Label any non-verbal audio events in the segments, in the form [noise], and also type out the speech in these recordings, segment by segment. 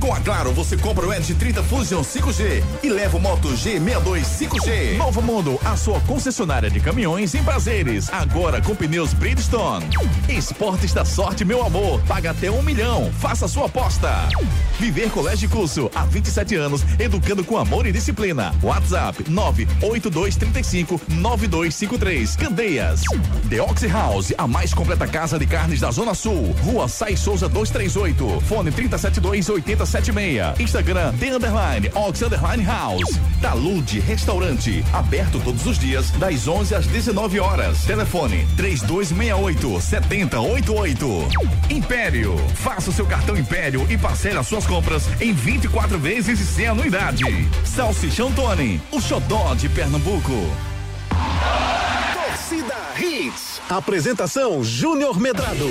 Com a Claro, você compra o Edge 30 Fusion 5G e leva o Moto G62 5G. Novo Mundo, a sua concessionária de caminhões em prazeres. Agora com pneus Bridgestone. Esportes da sorte, meu amor. Paga até um milhão. Faça sua aposta. Viver Colégio Curso, há 27 anos, educando com amor e disciplina. WhatsApp 98235 9253. Candeias. The Oxy House, a mais completa casa de carnes da Zona Sul. Rua Sai Souza 238. Fone 372 8076. Instagram The Underline Ox Underline House. Talude Restaurante, aberto todos os dias das 11 às 19 horas. Telefone 3268 7088. Império, faça o seu cartão Império e parcele as suas compras em 24 vezes e sem anuidade. Salsichão Tony, o xodó de Pernambuco. Torcida Hits. Apresentação Júnior Medrado.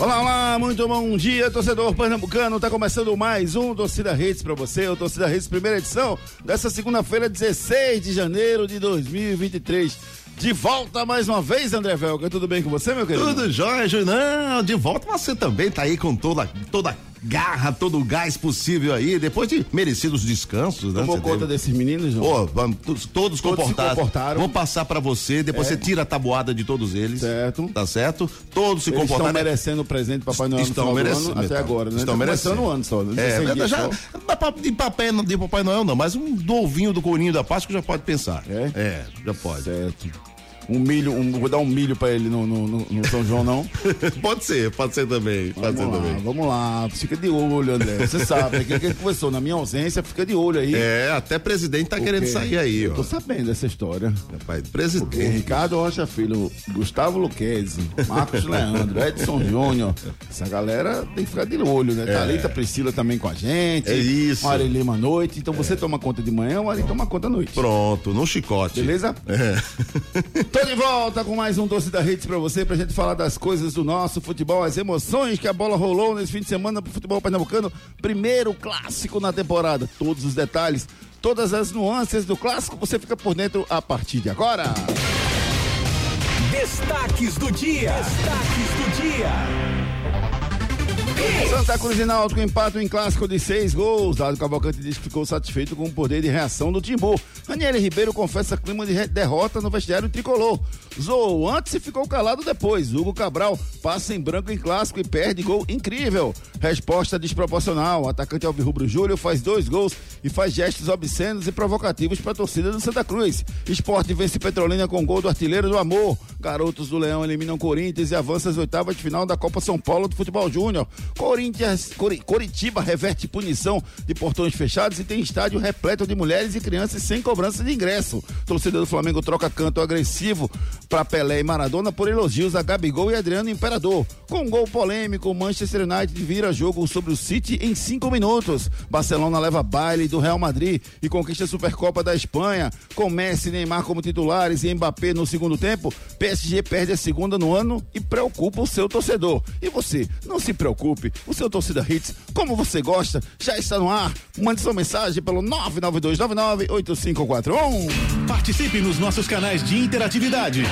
Olá, olá, muito bom dia, torcedor pernambucano. Tá começando mais um Torcida Redes para você, o Torcida Redes primeira edição dessa segunda-feira, 16 de janeiro de 2023. De volta mais uma vez, André Velga. Tudo bem com você, meu querido? Tudo jóia, Não, de volta você também tá aí com toda toda garra, todo o gás possível aí, depois de merecidos descansos, né? Tomou conta teve... desses meninos, João? Pô, todos, todos comportados. comportaram. Vou passar para você, depois é. você tira a tabuada de todos eles. Certo. Tá certo? Todos se eles comportaram. Estão merecendo o presente do Papai Noel estão merecendo até agora, né? Estão tá merecendo o ano só. Né? É, já, pra, de papel de Papai Noel não, mas um do ovinho do corinho da Páscoa já pode pensar. É? É, já pode. Certo um milho, um, vou dar um milho pra ele no, no, no São João, não? [laughs] pode ser, pode ser também. Pode vamos ser lá, também. Vamos lá, fica de olho, André. Você sabe, é que ele conversou, na minha ausência, fica de olho aí. É, até presidente tá querendo sair aí, ó. tô sabendo dessa história. Rapaz, presidente. Porque Ricardo Rocha Filho, Gustavo Luquezzi, Marcos [laughs] Leandro, Edson Júnior, essa galera tem que ficar de olho, né? É. Thalita Priscila também com a gente. É isso. Mari Lima à noite. Então você toma conta de manhã, o Mari toma conta à noite. Pronto, no chicote. Beleza? É. Tô de volta com mais um Torcida Redes pra você, pra gente falar das coisas do nosso futebol, as emoções que a bola rolou nesse fim de semana pro futebol pernambucano. Primeiro clássico na temporada. Todos os detalhes, todas as nuances do clássico, você fica por dentro a partir de agora. Destaques do dia. Destaques do dia. Santa Cruz e Náutico empatam em clássico de seis gols. Dado Cavalcante diz que ficou satisfeito com o poder de reação do Timbu. Daniele Ribeiro confessa clima de derrota no vestiário tricolor. Zoou antes e ficou calado depois. Hugo Cabral passa em branco em clássico e perde gol incrível. Resposta desproporcional. O atacante Alvirrubro Júlio faz dois gols e faz gestos obscenos e provocativos para a torcida do Santa Cruz. Esporte vence Petrolina com gol do artilheiro do amor. Garotos do Leão eliminam Corinthians e avançam às oitavas de final da Copa São Paulo do Futebol Júnior. Corinthians, Cor, Coritiba reverte punição de portões fechados e tem estádio repleto de mulheres e crianças sem cobrança de ingresso. Torcedor do Flamengo troca canto agressivo para Pelé e Maradona por elogios a Gabigol e Adriano Imperador. Com um gol polêmico, Manchester United vira jogo sobre o City em cinco minutos. Barcelona leva baile do Real Madrid e conquista a Supercopa da Espanha. Com Messi e Neymar como titulares e Mbappé no segundo tempo, PSG perde a segunda no ano e preocupa o seu torcedor. E você, não se preocupe, o seu torcida hits, como você gosta, já está no ar. Mande sua mensagem pelo 992998541. Participe nos nossos canais de interatividade.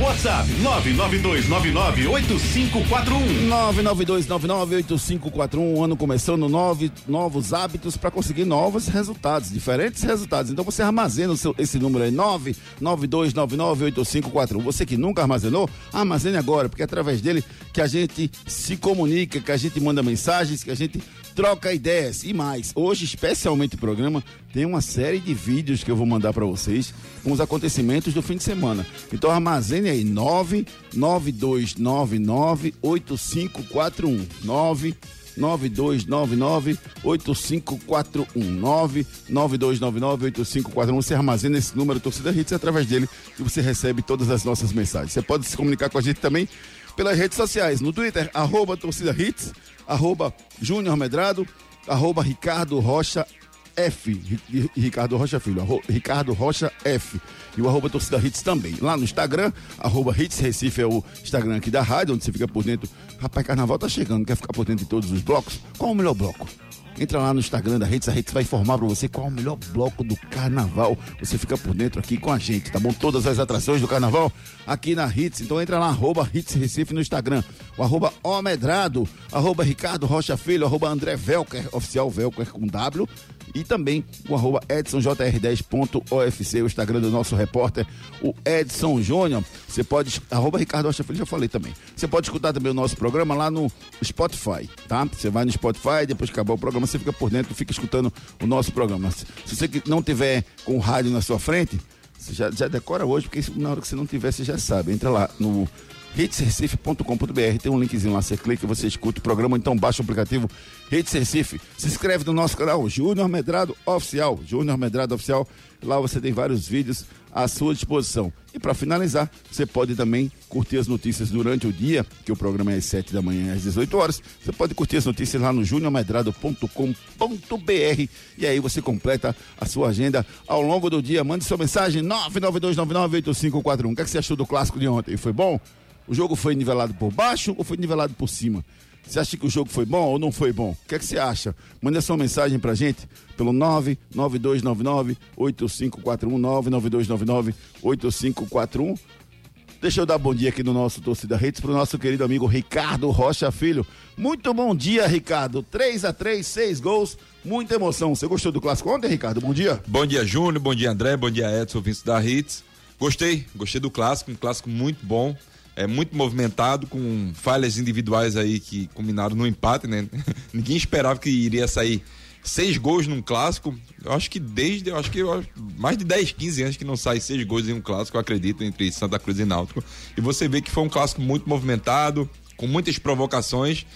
WhatsApp 992998541. 992998541. Ano começando, nove novos hábitos para conseguir novos resultados, diferentes resultados. Então você armazena seu, esse número aí, 992998541. Você que nunca armazenou, armazene agora, porque é através dele que a gente se comunica, que a gente manda mensagens, que a gente troca ideias e mais. Hoje, especialmente o programa, tem uma série de vídeos que eu vou mandar para vocês com os acontecimentos do fim de semana. Então armazene aí 992998541 992998541 992998541 Você armazena esse número Torcida Hits através dele e você recebe todas as nossas mensagens. Você pode se comunicar com a gente também pelas redes sociais, no Twitter, arroba Torcida Hits, arroba Júnior Medrado, arroba Ricardo Rocha F, Ricardo Rocha Filho, Ricardo Rocha F. E o arroba torcida Hits também. Lá no Instagram, arroba Hits Recife é o Instagram aqui da rádio, onde você fica por dentro. Rapaz, carnaval tá chegando, quer ficar por dentro de todos os blocos? Qual o melhor bloco? Entra lá no Instagram da Redes, a Redes vai informar para você qual é o melhor bloco do carnaval. Você fica por dentro aqui com a gente, tá bom? Todas as atrações do carnaval aqui na Hits. Então entra lá, arroba Hits Recife no Instagram. O arroba Omedrado, arroba Ricardo Rocha Filho, arroba André Velker, oficial Velker com W e também o arroba edsonjr10.ofc, o Instagram do nosso repórter, o Edson Júnior. Você pode, arroba Ricardo Rocha Filho, já falei também. Você pode escutar também o nosso programa lá no Spotify, tá? Você vai no Spotify, depois que acabar o programa, você fica por dentro, fica escutando o nosso programa. Se você não tiver com o rádio na sua frente, você já, já decora hoje, porque na hora que você não tiver, você já sabe. Entra lá no hitesrecife.com.br. Tem um linkzinho lá, você clica, você escuta o programa, então baixa o aplicativo Hits Recife. Se inscreve no nosso canal Júnior Medrado Oficial. Júnior Medrado Oficial. Lá você tem vários vídeos à sua disposição. E para finalizar, você pode também curtir as notícias durante o dia, que o programa é às 7 da manhã às 18 horas. Você pode curtir as notícias lá no juniormedrado.com.br e aí você completa a sua agenda ao longo do dia. Mande sua mensagem 992998541. O que, é que você achou do clássico de ontem? Foi bom? O jogo foi nivelado por baixo ou foi nivelado por cima? Você acha que o jogo foi bom ou não foi bom? O que, é que você acha? Manda sua mensagem pra gente pelo 99299-8541, 99299-8541. Deixa eu dar bom dia aqui no nosso Torcida Redes pro nosso querido amigo Ricardo Rocha Filho. Muito bom dia, Ricardo. 3 a 3 6 gols, muita emoção. Você gostou do clássico ontem, Ricardo? Bom dia. Bom dia, Júnior. Bom dia, André. Bom dia, Edson, Vince da Hits. Gostei, gostei do clássico, um clássico muito bom é muito movimentado, com falhas individuais aí que combinaram no empate, né? [laughs] Ninguém esperava que iria sair seis gols num clássico. Eu acho que desde, eu acho que mais de 10, 15 anos que não sai seis gols em um clássico, eu acredito, entre Santa Cruz e Náutico. E você vê que foi um clássico muito movimentado, com muitas provocações.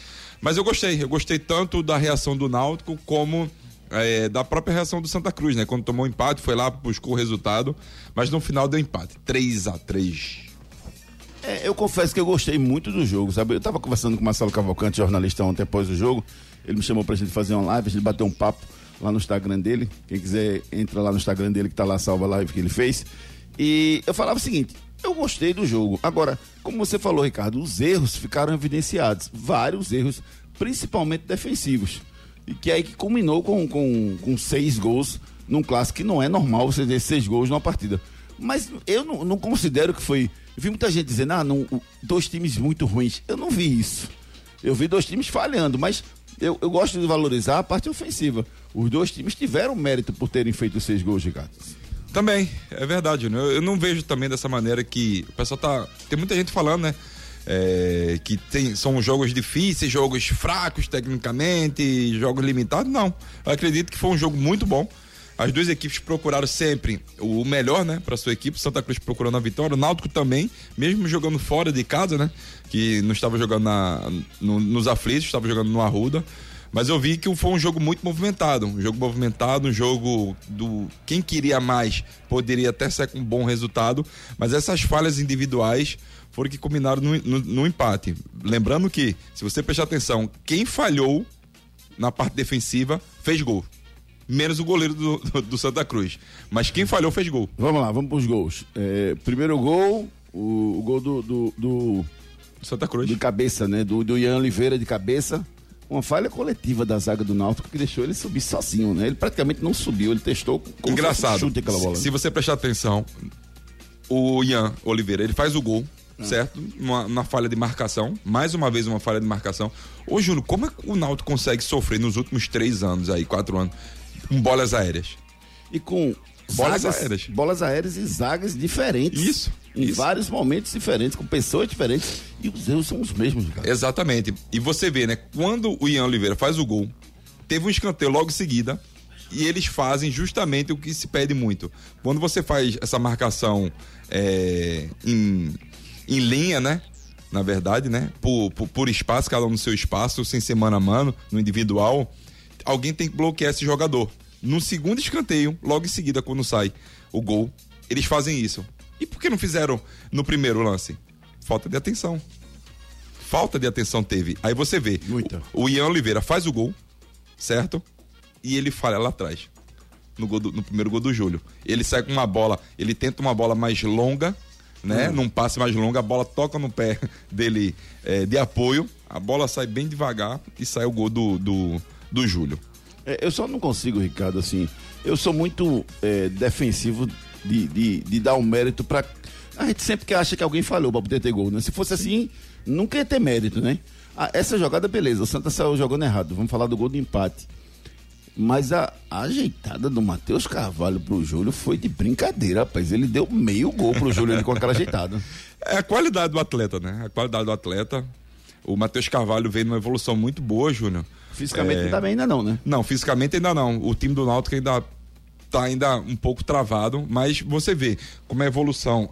Mas eu gostei, eu gostei tanto da reação do Náutico como é, da própria reação do Santa Cruz, né? Quando tomou um empate, foi lá, buscou o resultado, mas no final deu empate. 3 a 3 é, eu confesso que eu gostei muito do jogo, sabe? Eu tava conversando com o Marcelo Cavalcante, jornalista, ontem após o jogo. Ele me chamou pra gente fazer uma live, a gente bateu um papo lá no Instagram dele. Quem quiser, entra lá no Instagram dele que tá lá salva a live que ele fez. E eu falava o seguinte: eu gostei do jogo. Agora, como você falou, Ricardo, os erros ficaram evidenciados. Vários erros, principalmente defensivos. E que é aí que culminou com, com, com seis gols num clássico que não é normal você ter seis gols numa partida. Mas eu não, não considero que foi eu vi muita gente dizendo, ah, não, dois times muito ruins. Eu não vi isso. Eu vi dois times falhando, mas eu, eu gosto de valorizar a parte ofensiva. Os dois times tiveram mérito por terem feito seis gols, Ricardo. Também, é verdade. Né? Eu não vejo também dessa maneira que o pessoal tá. Tem muita gente falando, né? É, que tem, são jogos difíceis, jogos fracos tecnicamente, jogos limitados. Não. Eu acredito que foi um jogo muito bom. As duas equipes procuraram sempre o melhor, né, para sua equipe. Santa Cruz procurando a vitória, o Náutico também, mesmo jogando fora de casa, né, que não estava jogando na, no, nos aflitos, estava jogando no Arruda. Mas eu vi que foi um jogo muito movimentado, um jogo movimentado, um jogo do quem queria mais poderia até ser com um bom resultado, mas essas falhas individuais foram que combinaram no, no, no empate. Lembrando que, se você prestar atenção, quem falhou na parte defensiva fez gol menos o goleiro do, do, do, Santa Cruz. Mas quem falhou fez gol. Vamos lá, vamos para os gols. É, primeiro gol, o, o gol do, do, do, Santa Cruz. De cabeça, né? Do, do Ian Oliveira de cabeça. Uma falha coletiva da zaga do Náutico que deixou ele subir sozinho, né? Ele praticamente não subiu, ele testou com Engraçado. chute aquela bola. Se, se você prestar atenção, o Ian Oliveira, ele faz o gol, ah. certo? Uma, uma, falha de marcação, mais uma vez uma falha de marcação. Ô, Júnior, como é que o Náutico consegue sofrer nos últimos três anos aí, quatro anos, com bolas aéreas. E com bolas zagas, aéreas. Bolas aéreas e zagas diferentes. Isso. Em isso. vários momentos diferentes, com pessoas diferentes. E os erros são os mesmos, cara. Exatamente. E você vê, né? Quando o Ian Oliveira faz o gol, teve um escanteio logo em seguida. E eles fazem justamente o que se pede muito. Quando você faz essa marcação é, em, em linha, né? Na verdade, né? Por, por, por espaço, cada um no seu espaço, sem ser mano a mano, no individual alguém tem que bloquear esse jogador. No segundo escanteio, logo em seguida, quando sai o gol, eles fazem isso. E por que não fizeram no primeiro lance? Falta de atenção. Falta de atenção teve. Aí você vê. Muita. O, o Ian Oliveira faz o gol, certo? E ele falha lá atrás. no, do- no primeiro gol do Júlio. Ele sai com uma bola, ele tenta uma bola mais longa, né? Num passe mais longo, a bola toca no pé [laughs] dele é, de apoio, a bola sai bem devagar e sai o gol do, do, do Júlio. É, eu só não consigo, Ricardo, assim. Eu sou muito é, defensivo de, de, de dar um mérito pra. A gente sempre que acha que alguém falhou pra poder ter gol, né? Se fosse assim, nunca ia ter mérito, né? Ah, essa jogada, beleza, o Santa saiu jogando errado. Vamos falar do gol do empate. Mas a, a ajeitada do Matheus Carvalho pro Júlio foi de brincadeira, rapaz. Ele deu meio gol pro Júlio ali com aquela [laughs] ajeitada. É a qualidade do atleta, né? A qualidade do atleta. O Matheus Carvalho veio numa evolução muito boa, Júnior. Fisicamente É, não tá bem ainda não, né? Não, fisicamente ainda não. O time do Náutico ainda tá ainda um pouco travado, mas você vê como é a evolução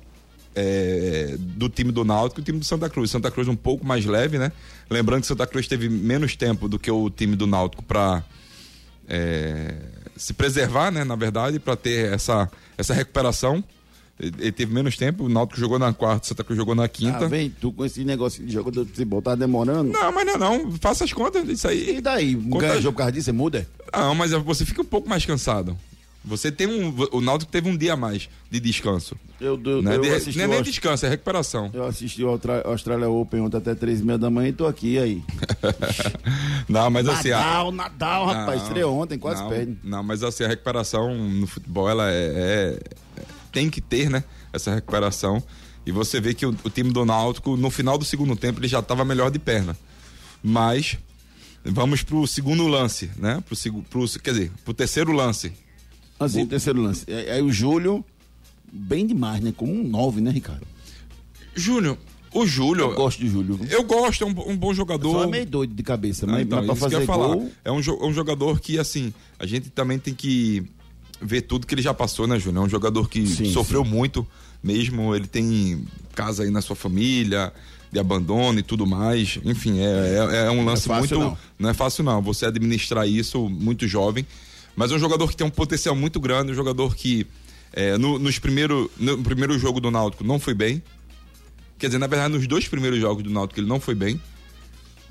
é, do time do Náutico e o time do Santa Cruz. Santa Cruz um pouco mais leve, né? Lembrando que Santa Cruz teve menos tempo do que o time do Náutico para se preservar, né? Na verdade, para ter essa, essa recuperação. Ele teve menos tempo, o Náutico jogou na quarta, o Santa Cruz jogou na quinta. Ah, vem tu com esse negócio de jogador de futebol, tá demorando. Não, mas não, é não. Faça as contas disso aí. E daí? Conta- Ganha jogo por causa disso, você muda? Ah, mas você fica um pouco mais cansado. Você tem um. O Náutico teve um dia a mais de descanso. Eu, eu, Né? eu De- assisti não é nem descanso, é recuperação. Eu assisti o Austra- Australia Open ontem até três e meia da manhã e tô aqui aí. [laughs] Não, mas assim. a- Nadal, Nadal, rapaz, Não, estreou ontem, quase não, perde. Não, mas assim, a recuperação no futebol, ela é, é- Tem que ter, né? Essa recuperação. E você vê que o, o time do Náutico, no final do segundo tempo, ele já estava melhor de perna. Mas. Vamos pro segundo lance, né? Pro, pro, quer dizer, pro terceiro lance. Assim, terceiro lance. Aí aí o Júlio, bem demais, né? Como um nove, né, Ricardo? Júnior, o Júlio. Eu gosto de Júlio. Eu gosto, é um, um bom jogador. Só é meio doido de cabeça, Ah, mas, então, mas pra fazer gol... É um, é um jogador que, assim, a gente também tem que ver tudo que ele já passou, né, Júnior? É um jogador que Sim, sofreu muito mesmo. Ele tem casa aí na sua família, de abandono e tudo mais. Enfim, é, é, é um lance fácil, muito. não. não é fácil, não. Você administrar isso muito jovem. Mas é um jogador que tem um potencial muito grande, um jogador que é, no, nos primeiro, no primeiro jogo do Náutico não foi bem. Quer dizer, na verdade, nos dois primeiros jogos do Náutico ele não foi bem.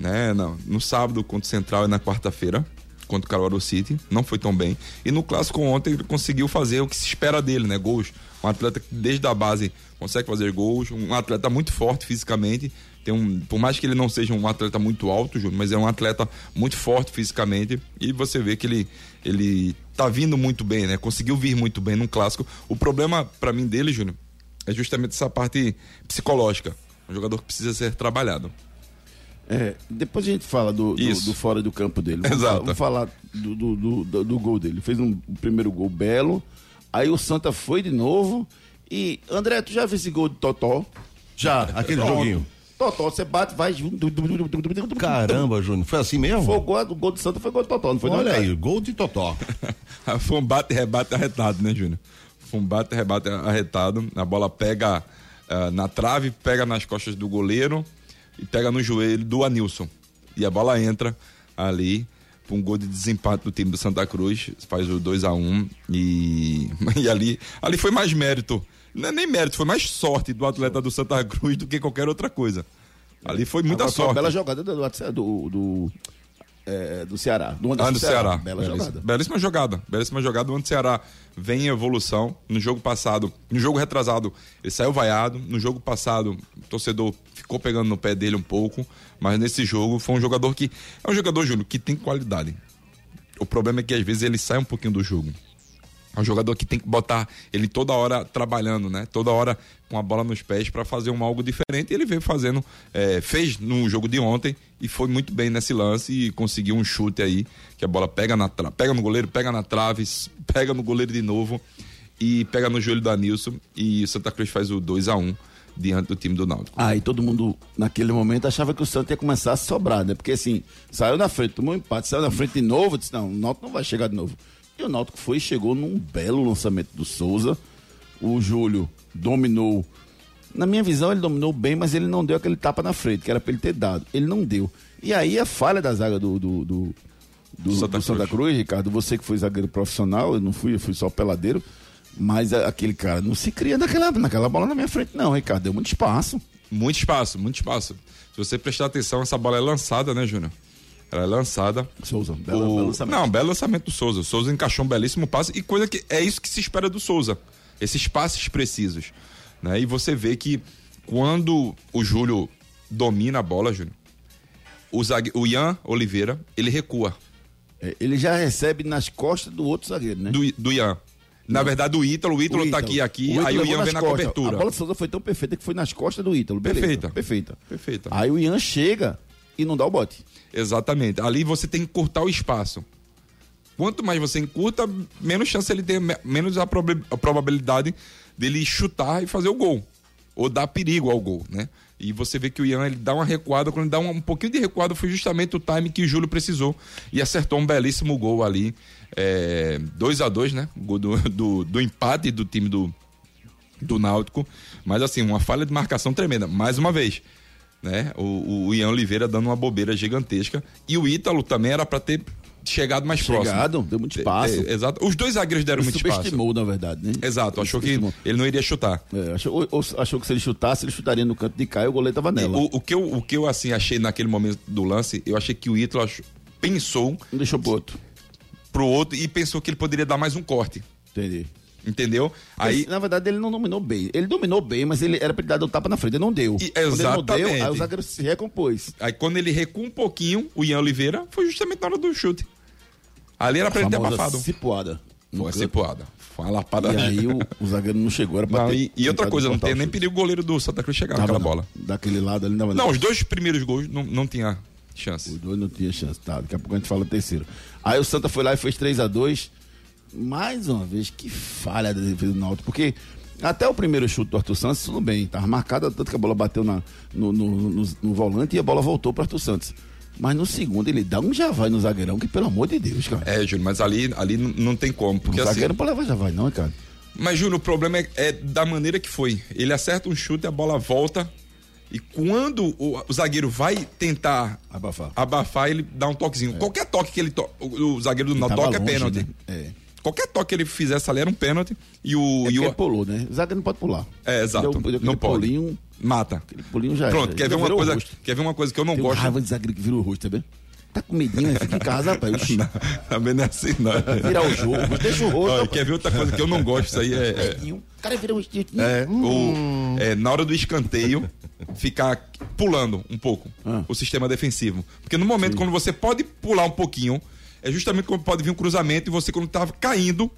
Né? Não, no sábado contra o Central e na quarta-feira contra o Caruaru City, não foi tão bem. E no clássico ontem ele conseguiu fazer o que se espera dele, né? Gols. Um atleta que desde a base consegue fazer gols, um atleta muito forte fisicamente. Tem um, por mais que ele não seja um atleta muito alto, Júnior, mas é um atleta muito forte fisicamente. E você vê que ele, ele tá vindo muito bem, né? Conseguiu vir muito bem num clássico. O problema para mim dele, Júnior, é justamente essa parte psicológica. Um jogador que precisa ser trabalhado. É, depois a gente fala do, do, do fora do campo dele. Vamos Exato. falar- Vamos falar do, do, do, do- do gol dele. Fez um primeiro gol belo, aí o Santa foi de novo. E, André, tu já viu esse gol de Totó? Já, aquele Pronto. joguinho. Totó, você bate, vai. Caramba, Júnior, foi assim mesmo? Foi o gol, o gol do Santa foi gol de Totó, não foi Olha não, aí, gol de Totó. Foi um bate e rebate arretado, né, Júnior? Foi um bate e rebate arretado. A bola pega ah, na trave, pega nas costas do goleiro e pega no joelho do Anilson. E a bola entra ali um gol de desempate do time do Santa Cruz. Faz o 2 a 1 e, [laughs] e ali, ali foi mais mérito. Não é nem mérito, foi mais sorte do atleta do Santa Cruz do que qualquer outra coisa. Ali foi muita Agora, foi uma sorte. bela jogada do, do, do, do, é, do Ceará. Do, Ah, do Ceará. Bela Belíssima- jogada. Belíssima jogada. Belíssima jogada. O Ceará vem em evolução. No jogo passado, no jogo retrasado, ele saiu vaiado. No jogo passado, o torcedor ficou pegando no pé dele um pouco. Mas nesse jogo, foi um jogador que. É um jogador, Júlio, que tem qualidade. O problema é que às vezes ele sai um pouquinho do jogo. É um jogador que tem que botar ele toda hora trabalhando, né? Toda hora com a bola nos pés para fazer um algo diferente. E ele veio fazendo, é, fez no jogo de ontem e foi muito bem nesse lance e conseguiu um chute aí que a bola pega na pega no goleiro, pega na trave, pega no goleiro de novo e pega no joelho do Anilson e o Santa Cruz faz o 2 a 1 diante do time do Náutico. Aí todo mundo, naquele momento, achava que o Santos ia começar a sobrar, né? Porque assim, saiu na frente, tomou um empate, saiu na frente de novo, disse, não, o Náutico não vai chegar de novo. E o Náutico foi e chegou num belo lançamento do Souza. O Júlio dominou. Na minha visão, ele dominou bem, mas ele não deu aquele tapa na frente, que era pra ele ter dado. Ele não deu. E aí a falha da zaga do, do, do, do- Santa do Santa Cruz. Cruz, Ricardo, você que foi zagueiro profissional, eu não fui, eu fui só peladeiro. Mas aquele cara não se cria naquela, naquela bola na minha frente, não, Ricardo. Deu muito espaço. Muito espaço, muito espaço. Se você prestar atenção, essa bola é lançada, né, Júnior? Ela é lançada. Souza, belo, o... belo lançamento. Não, belo lançamento do Souza. O Souza encaixou um belíssimo passe e coisa que é isso que se espera do Souza. Esses passes precisos. Né? E você vê que quando o Júlio domina a bola, Júnior, o, zague... o Ian Oliveira, ele recua. É, ele já recebe nas costas do outro zagueiro, né? Do, do Ian. Na verdade, o Ítalo, o Ítalo tá aqui, aqui, aí o Ian vem na costas. cobertura. A bola do Souza foi tão perfeita que foi nas costas do Ítalo. Beleza, Perfeita. Perfeita. Perfeita. Aí o Ian chega e não dá o bote. Exatamente. Ali você tem que cortar o espaço. Quanto mais você encurta, menos chance ele tem, me- menos a, proba- a probabilidade dele chutar e fazer o gol. Ou dar perigo ao gol, né? E você vê que o Ian ele dá uma recuada, quando ele dá um, um pouquinho de recuada, foi justamente o time que o Júlio precisou. E acertou um belíssimo gol ali. 2 a 2 né? Gol do, [laughs] do, do empate do time do, do Náutico. Mas assim, uma falha de marcação tremenda. Mais uma vez, né? O, o Ian Oliveira dando uma bobeira gigantesca. E o Ítalo também era para ter chegado mais Chegado, próximo. deu muito espaço. É, é, exato. Os dois zagueiros deram Ele muito espaço. subestimou, na verdade, né? Exato, Ele achou que ele não iria chutar. É, achou, ou- ou achou que se ele chutasse, ele chutaria no canto de cá e o goleiro tava nela. O, o que eu, o que eu assim achei naquele momento do lance, eu achei que o Ítalo pensou deixou pro outro. pro outro e pensou que ele poderia dar mais um corte. Entendi. Entendeu? Aí na verdade, ele não dominou bem. Ele dominou bem, mas ele era pra ele dar o tapa na frente. Ele não deu. E- Quando ele não exatamente. deu, aí o zagueiro se recompôs. Aí quando ele recua um pouquinho, o Ian Oliveira, foi justamente na hora do chute. Ali era pra ele ter abafado. cipuada. Foi canto. cipuada. Foi uma lapada. E aí o, o zagueiro não chegou, era pra Não, ter e, e outra coisa, não o nem perigo o goleiro do Santa Cruz chegar naquela bola. Daquele lado ali não Não, os dois primeiros gols não, não tinha chance. Os dois não tinha chance, tá? Daqui a pouco a gente fala terceiro. Aí o Santa foi lá e fez 3 a 2 Mais uma vez, que falha da defesa do Náutico, porque até o primeiro chute do Arthur Santos, tudo bem, tava marcado, tanto que a bola bateu na, no, no, no- no volante e a bola voltou para Arthur Santos. Mas no segundo ele dá um javai no zagueirão, que pelo amor de Deus, cara. É, Júnior, mas ali, ali não- tem como. Porque o assim, zagueiro não pode levar javai, não, cara. Mas, Júnior, o problema é, é da maneira que foi. Ele acerta um chute, a bola volta. E quando o, o zagueiro vai tentar Abafar. abafar, ele dá um toquezinho. Qualquer toque que ele to... o, o zagueiro do Náutico tava toca é pênalti. né? É. Qualquer toque que ele fizesse ali era um pênalti. E o. É e o... ele pulou, né? O zagueiro não pode pular. É, exato. Deu- deu não pode. Pulinho, Mata. aquele pulinho já Pronto, era. quer ver, uma coisa, quer ver uma coisa que eu não Tem gosto? raiva de zagueiro que vira o rosto, tá vendo? Tá com medinho, né? Fica em casa, [laughs] rapaz. Oxi. Também não é assim, não. Virar o jogo, deixa o rosto. Olha, quer ver outra coisa que eu não gosto? Isso aí é- é, O cara vira rosto. É, o, é, na hora do escanteio, ficar pulando um pouco Ah. o sistema defensivo. Porque no momento, quando você pode pular um pouquinho, é justamente quando pode vir um cruzamento e você, quando tá caindo,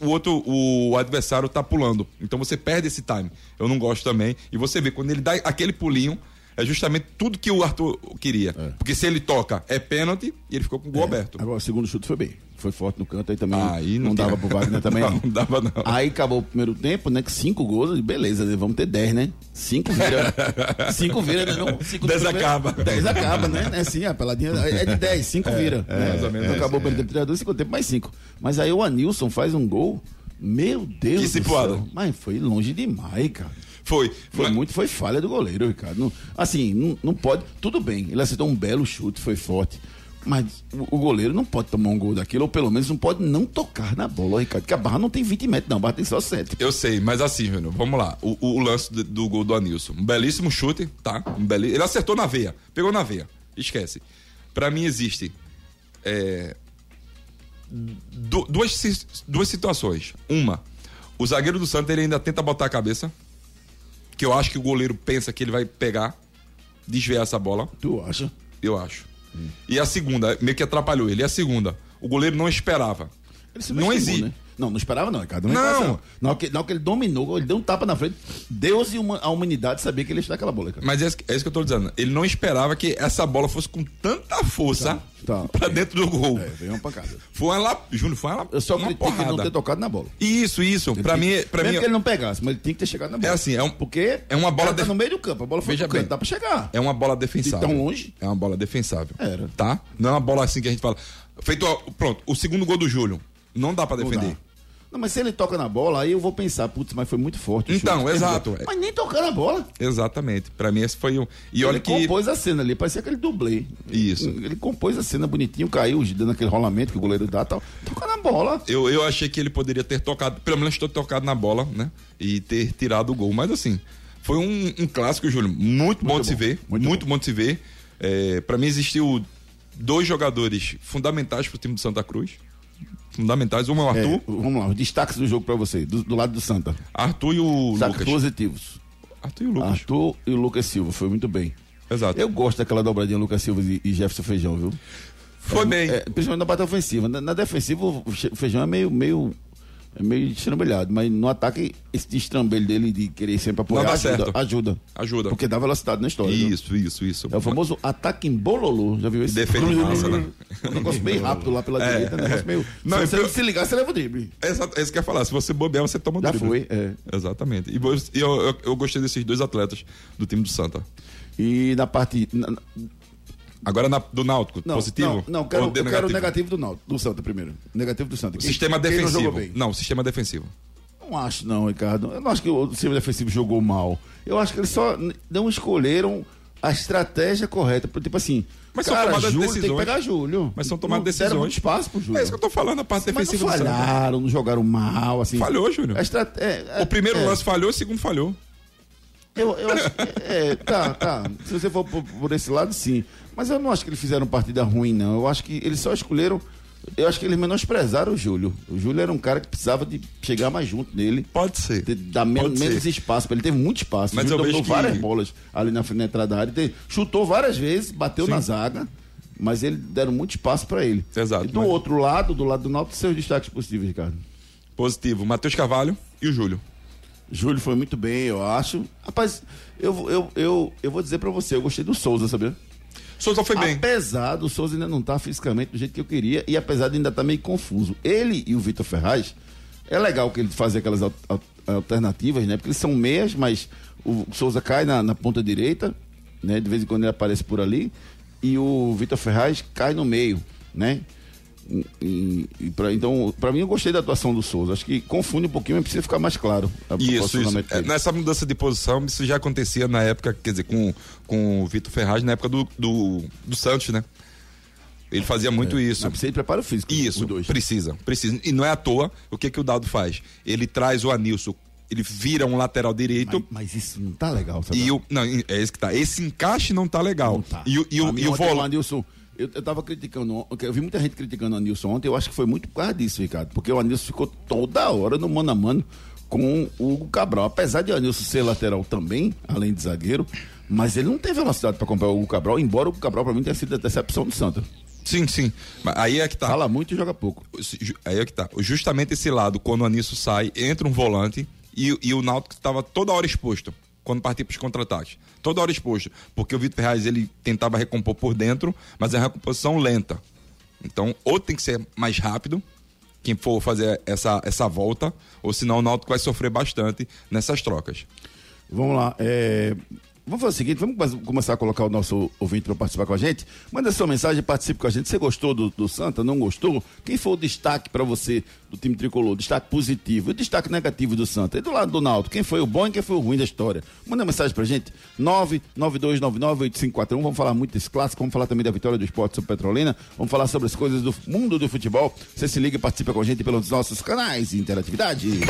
o outro, o adversário tá pulando. Então você perde esse time. Eu não gosto também. E você vê, quando ele dá aquele pulinho, é justamente tudo que o Arthur queria. Porque se ele toca, é pênalti e ele ficou com o gol aberto. Agora, o segundo chute foi bem. Foi forte no canto, aí também Aí não, não dava [laughs] pro Wagner também, não. Não dava, não. Aí acabou o primeiro tempo, né? Com cinco gols, beleza, né, vamos ter dez, né? Cinco vira. [laughs] cinco vira, né? Não, cinco Dez primeiro- acaba. Dez acaba, né? É assim, a peladinha é de dez, cinco vira. né? mais ou menos Então acabou o primeiro tempo, 3 a 2, segundo tempo, mais cinco. Mas aí o Anilson faz um gol. Meu Deus Que do céu. Mas foi longe demais, cara. Foi. Foi Mas- muito, foi falha do goleiro, Ricardo. Não- assim, não, não pode. Tudo bem, ele acertou um belo chute, foi forte. Mas o, goleiro não pode tomar um gol daquilo, ou pelo menos não pode não tocar na bola, Ricardo. Porque a barra não tem 20 metros, não, a barra tem só 7. Eu sei, mas assim, Júnior, vamos lá. O, o- o lance do, do gol do Anilson. Um belíssimo chute, tá? Um. Ele acertou na veia. Pegou na veia. Esquece. Pra mim existe. é, du- duas, duas situações. Uma, o zagueiro do Santos ele ainda tenta botar a cabeça. Que eu acho que o goleiro pensa que ele vai pegar, desviar essa bola. Tu acha? Eu acho. E a segunda, meio que atrapalhou ele. E a segunda, o goleiro não esperava. Ele se não existe. Né? Não, não esperava não, Ricardo. Não. Não. esperava, Na hora, que, na hora que ele dominou, ele deu um tapa na frente. Deus e uma- a humanidade sabia que ele ia chutar aquela bola, Ricardo. Mas é isso, é isso que eu tô dizendo. Ele não esperava que essa bola fosse com tanta força Tá, tá. pra dentro do gol. É, veio uma pancada. Foi uma lá, Júnior, foi uma, Eu só uma ele não ter tocado na bola. Isso, isso. Pra mim, pra Mesmo mim que ele não pegasse, mas ele tinha que ter chegado na bola. É assim, é um- Porque é uma bola cara tá def- no meio do campo, a bola foi Veja pro canto, bem. dá pra chegar. é uma bola defensável. De tão longe? É uma bola defensável. Era. Tá? Não é uma bola assim que a gente fala. Feito, pronto, o segundo gol do Júlio. Não dá pra Não defender. Não, mas se ele toca na bola, aí eu vou pensar, putz, mas foi muito forte. Então, chute. exato. Mas nem tocar na bola. Exatamente. Pra mim esse foi um. E olha ele que. compôs a cena ali, parecia aquele dublê. Isso. Ele compôs a cena bonitinho, caiu, dando aquele rolamento que o goleiro dá e tal. Toca na bola. Eu, eu achei que ele poderia ter tocado, pelo menos ter tocado na bola, né? E ter tirado o gol. Mas assim, foi um, um clássico, Júlio, muito, bom de se bom, ver. muito Muito, bom. de se ver. É, para mim existiu dois jogadores fundamentais pro time do Santa Cruz. Fundamentais. Um é o Arthur. É, vamos lá, os destaques do jogo pra você, do, do lado do Santa. Arthur e o Destaques Lucas. positivos. Arthur e o Lucas. Arthur e o Lucas Silva, foi muito bem. Exato. Eu gosto daquela dobradinha Lucas Silva e, e Jefferson Feijão, viu? Foi É, bem. é, principalmente na parte ofensiva. Na, na defensiva, o Feijão é meio, meio, é meio estrambelhado, mas no ataque, esse destrambelho dele de querer sempre apoiar ajuda, ajuda. Ajuda. Porque dá velocidade na história. Isso, isso, isso. É o famoso ataque em bololô. Já viu esse? Defende massa, né? Um negócio bem rápido lá pela É, direita. Um negócio meio. Não, se você eu- se ligar, você leva o drible. É isso que eu ia falar. Se você bobear, você toma Já drible. foi, é. Exatamente. E eu, eu, eu gostei desses dois atletas do time do Santa. E na parte. na- Agora na- do Náutico, não, positivo? Não, não quero, eu de quero o negativo do, Náutico, do Santa primeiro. Negativo do Santa. Quem- Sistema não defensivo. bem? Não, sistema defensivo. Não acho, não, Ricardo. Eu não acho que o sistema defensivo jogou mal. Eu acho que eles só não escolheram a estratégia correta. Tipo assim, Mas são cara, tomadas Júlio tem que decisões. pegar Júlio. Mas são tomadas Não decisões. Muito espaço pro Júlio. É isso que eu tô falando, a parte Mas não defensiva do Santa. falharam, não jogaram mal, assim. Falhou, estrate- é, é, O primeiro é. lance falhou, o segundo falhou. Eu, eu acho que, é, tá, tá. Se você for por, por esse lado, sim. Mas eu não acho que eles fizeram partida ruim, não. Eu acho que eles só escolheram. Eu acho que eles menosprezaram o Júlio. O Júlio era um cara que precisava de chegar mais junto dele. Pode ser. de dar men- Pode menos ser. espaço pra ele. Teve muito espaço. Mas o Júlio dominou que- várias bolas ali na, na entrada da área. Te- chutou várias vezes, bateu na zaga. Mas ele deram muito espaço pra ele. Exato, E do mas- outro lado, do lado do Náutico, seus destaques possíveis, Ricardo. Positivo, Matheus Carvalho e o Júlio. Júlio foi muito bem, eu acho. Rapaz, eu, eu, eu, eu vou dizer pra você, eu gostei do Souza, sabia? Souza foi bem. Apesar do Souza ainda não estar fisicamente do jeito que eu queria e apesar de ainda estar meio confuso. Ele e o Vitor Ferraz, é legal que ele faz aquelas al- al- alternativas, né? Porque eles são meias, mas o Souza cai na, na ponta direita, né? De vez em quando ele aparece por ali. E o Vitor Ferraz cai no meio, né? E- e- e pra- então, pra mim, eu gostei da atuação do Souza. Acho que confunde um pouquinho, mas precisa ficar mais claro. Isso, isso. É, dele. Nessa mudança de posição, isso já acontecia na época, quer dizer, com, com o Vitor Ferraz, na época do, do, do Santos, né? Ele fazia muito isso. Mas precisa de preparo físico. Isso, precisa, precisa. E não é à toa o que, que o Dado faz. Ele traz o Anilson, ele vira um lateral direito. Mas, mas isso não tá legal, sabe? E o. Não, é esse que tá. Esse encaixe não tá legal. Não tá. E, o- e, o- e o volante. Anilson, eu, eu tava criticando, eu vi muita gente criticando o Anilson ontem, eu acho que foi muito por causa disso, Ricardo, porque o Anilson ficou toda hora no mano a mano com o Hugo Cabral. Apesar de o Anilson ser lateral também, além de zagueiro, mas ele não tem velocidade para comprar o Hugo Cabral, embora o Hugo Cabral para mim tenha sido a decepção do Santa. Sim, sim. Aí é que tá. Fala muito e joga pouco. Aí é que tá. Justamente esse lado, quando o Anísio sai, entra um volante e, e o Náutico estava toda hora exposto quando partia para os contra-ataques. Toda hora exposto. Porque o Vitor Ferraz ele tentava recompor por dentro, mas é uma recomposição lenta. Então, ou tem que ser mais rápido, quem for fazer essa, essa volta, ou senão o Náutico vai sofrer bastante nessas trocas. Vamos lá, é, Vamos fazer o seguinte, vamos começar a colocar o nosso ouvinte para participar com a gente. Manda sua mensagem, participe com a gente. Você gostou do, do Santa? Não gostou? Quem foi o destaque para você do time tricolor? Destaque positivo e destaque negativo do Santa? E do lado do Náutico, quem foi o bom e quem foi o ruim da história? Manda mensagem pra gente, 992998541. Vamos falar muito desse clássico, vamos falar também da vitória do esporte sobre Petrolina, vamos falar sobre as coisas do mundo do futebol. Você se liga e participa com a gente pelos nossos canais de interatividade.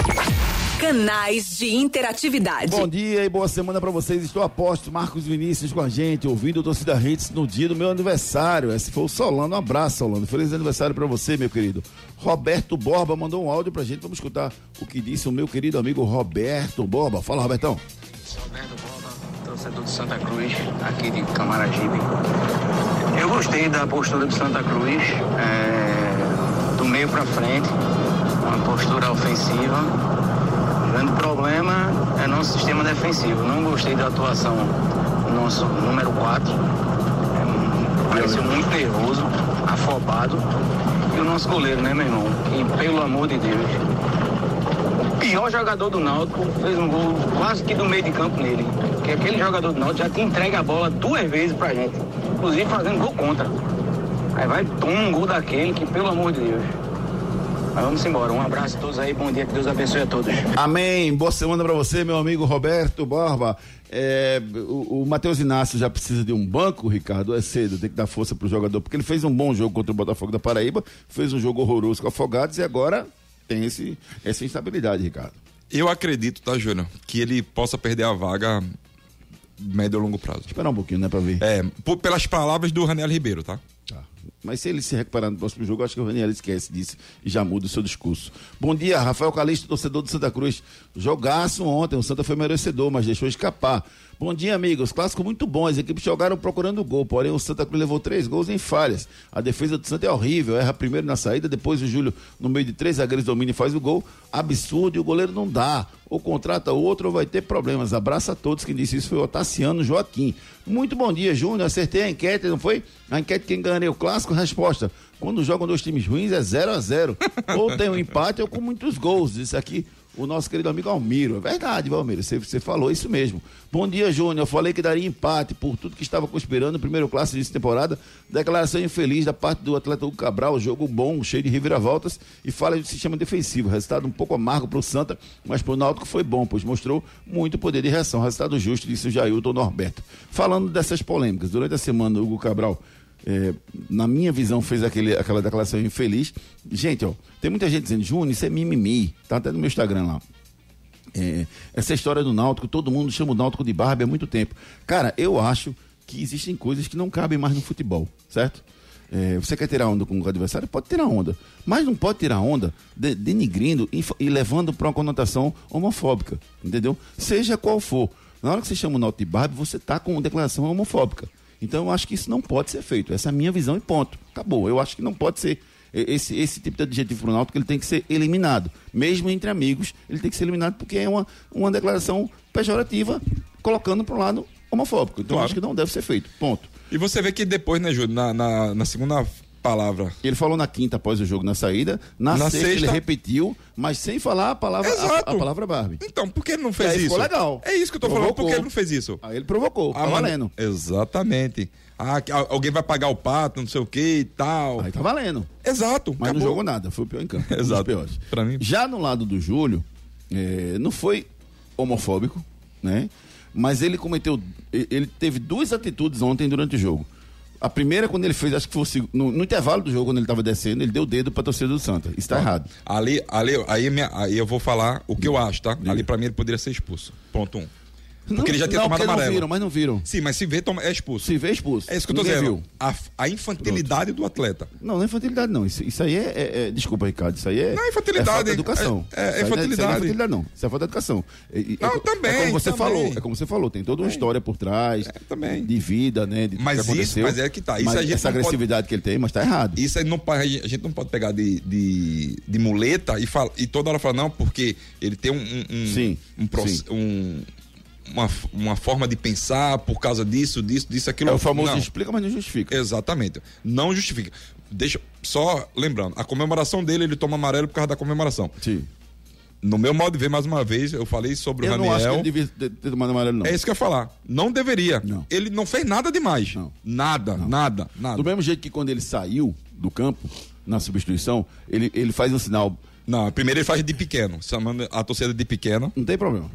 Canais de interatividade. Bom dia e boa semana pra vocês. Estou a posto, Marcos Vinícius com a gente, ouvindo o Torcida Hits no dia do meu aniversário. Esse foi o Solano. Um abraço, Solano. Feliz aniversário pra você, meu querido. Roberto Borba mandou um áudio pra gente. Vamos escutar o que disse o meu querido amigo Roberto Borba. Fala, Robertão. Alberto Borba, torcedor de Santa Cruz, aqui de Camaragibe. Eu gostei da postura do Santa Cruz, é, do meio para frente, uma postura ofensiva. O grande problema é nosso sistema defensivo. Não gostei da atuação do nosso número 4. pareceu muito nervoso, afobado. E o nosso goleiro, né, meu irmão? Que, pelo amor de Deus, pior jogador do Náutico fez um gol quase que do meio de campo nele. Que aquele jogador do Náutico já te entrega a bola duas vezes pra gente. Inclusive fazendo gol contra. Aí vai, toma um gol daquele que, pelo amor de Deus. Mas vamos embora. Um abraço a todos aí, bom dia, que Deus abençoe a todos. Amém. Boa semana pra você, meu amigo Roberto Borba. É, o, o Matheus Inácio já precisa de um banco, Ricardo? É cedo, tem que dar força pro jogador, porque ele fez um bom jogo contra o Botafogo da Paraíba, fez um jogo horroroso com Afogados e agora tem esse, essa instabilidade, Ricardo. Eu acredito, tá, Júnior, que ele possa perder a vaga médio e longo prazo. Esperar um pouquinho, né, pra ver. É, por- pelas palavras do Raniel Ribeiro, tá? Mas se ele se recuperar no próximo jogo, acho que o Raniel esquece disso e já muda o seu discurso. Bom dia, Rafael Calixto, torcedor do Santa Cruz. Jogaço ontem, o Santa foi merecedor, mas deixou escapar. Bom dia, amigos. Clássico muito bom. As equipes jogaram procurando gol, porém o Santa Cruz levou três gols em falhas. A defesa do Santa é horrível. Erra primeiro na saída, depois o Júlio, no meio de três zagueiros, domina e faz o gol. Absurdo e o goleiro não dá. Ou contrata outro ou vai ter problemas. Abraço a todos. Quem disse isso foi o Tassiano Joaquim. Muito bom dia, Júnior. Acertei a enquete, não foi? A enquete quem ganharia o clássico? Resposta. Quando jogam dois times ruins é 0 a 0 Ou tem um empate ou com muitos gols. Isso aqui o nosso querido amigo Almiro. É verdade, Valmiro, você, você falou isso mesmo. Bom dia, Júnior. Eu falei que daria empate por tudo que estava conspirando no primeiro clássico dessa temporada. Declaração infeliz da parte do atleta Hugo Cabral. Jogo bom, cheio de reviravoltas e fala de sistema defensivo. Resultado um pouco amargo para o Santa, mas para o Náutico foi bom, pois mostrou muito poder de reação. Resultado justo, disse o Jailton Norberto. Falando dessas polêmicas, durante a semana, Hugo Cabral é, na minha visão, fez aquele, aquela declaração infeliz. Gente, ó, tem muita gente dizendo, Júnior, isso é mimimi. Tá até no meu Instagram lá. É, essa história do Náutico, todo mundo chama o Náutico de Barbie há muito tempo. Cara, eu acho que existem coisas que não cabem mais no futebol, certo? É, você quer tirar onda com o adversário? Pode tirar onda. Mas não pode tirar onda de, denigrindo e, e levando para uma conotação homofóbica. Entendeu? Seja qual for. Na hora que você chama o Náutico de Barbie, você tá com uma declaração homofóbica. Então eu acho que isso não pode ser feito. Essa é a minha visão e ponto. Acabou. Eu acho que não pode ser esse, esse tipo de adjetivo pro Náutico, ele tem que ser eliminado. Mesmo entre amigos, ele tem que ser eliminado porque é uma, uma declaração pejorativa colocando para o lado homofóbico. Então claro. acho que não deve ser feito. Ponto. E você vê que depois, né, Júlio, na, na, na segunda palavra. Ele falou na quinta após o jogo na saída, na, na sexta, sexta, ele repetiu, mas sem falar a palavra a, a, palavra Barbie. Então, por que ele não fez isso? Ficou legal. É isso que eu tô provocou. falando, por que ele não fez isso? Aí ele provocou, tá valendo. Exatamente. Ah, alguém vai pagar o pato, não sei o que e tal. Aí tá valendo. Exato. Mas acabou. não jogou nada, foi o pior em campo. [laughs] Exato. Um Pra mim. Já no lado do Júlio, é, não foi homofóbico, né? Mas ele cometeu. Ele teve duas atitudes ontem durante o jogo. A primeira, quando ele fez, acho que fosse no, no intervalo do jogo, quando ele estava descendo, ele deu o dedo para torcida do Santa. Isso está errado. Ali, ali aí, minha, aí eu vou falar o que eu acho, tá? Ali para mim ele poderia ser expulso. Ponto um. Porque não, ele já tinha não, tomado amarelo. Não viram, mas não viram. Sim, mas se vê, toma, é expulso. Se vê, é expulso. É isso que eu tô Ninguém dizendo. A, a, infantilidade Pronto. do atleta. Não, não é infantilidade, não. Isso, isso aí é, é, é, Desculpa, Ricardo. Isso aí é. Não é infantilidade. É falta de educação. É, é, é infantilidade. Não é infantilidade, não. Isso é falta de educação. Não, também. É como você também. falou. É como você falou. Tem toda uma história por trás. É, também. De vida, né? De mas isso, mas é que tá. Isso essa agressividade pode... que ele tem, mas tá errado. Isso aí não a gente não pode pegar de, de, de muleta e, fala, e toda hora falar, não, porque ele tem um. um sim. Um, sim. um uma, uma forma de pensar por causa disso, disso, disso, aquilo. É o famoso não. explica, mas não justifica. Exatamente. Não justifica. Deixa, só lembrando, a comemoração dele, ele toma amarelo por causa da comemoração. Sim. No meu modo de ver, mais uma vez, eu falei sobre eu o Raniel. Eu não acho que ele devia ter tomado amarelo, não. É isso que eu ia falar. Não deveria. Não. Ele não fez nada demais. Não. Nada, não. nada, nada. Do mesmo jeito que quando ele saiu do campo, na substituição, ele, ele faz um sinal. Não, primeiro ele faz de pequeno, chamando a torcida de pequeno. Não tem problema.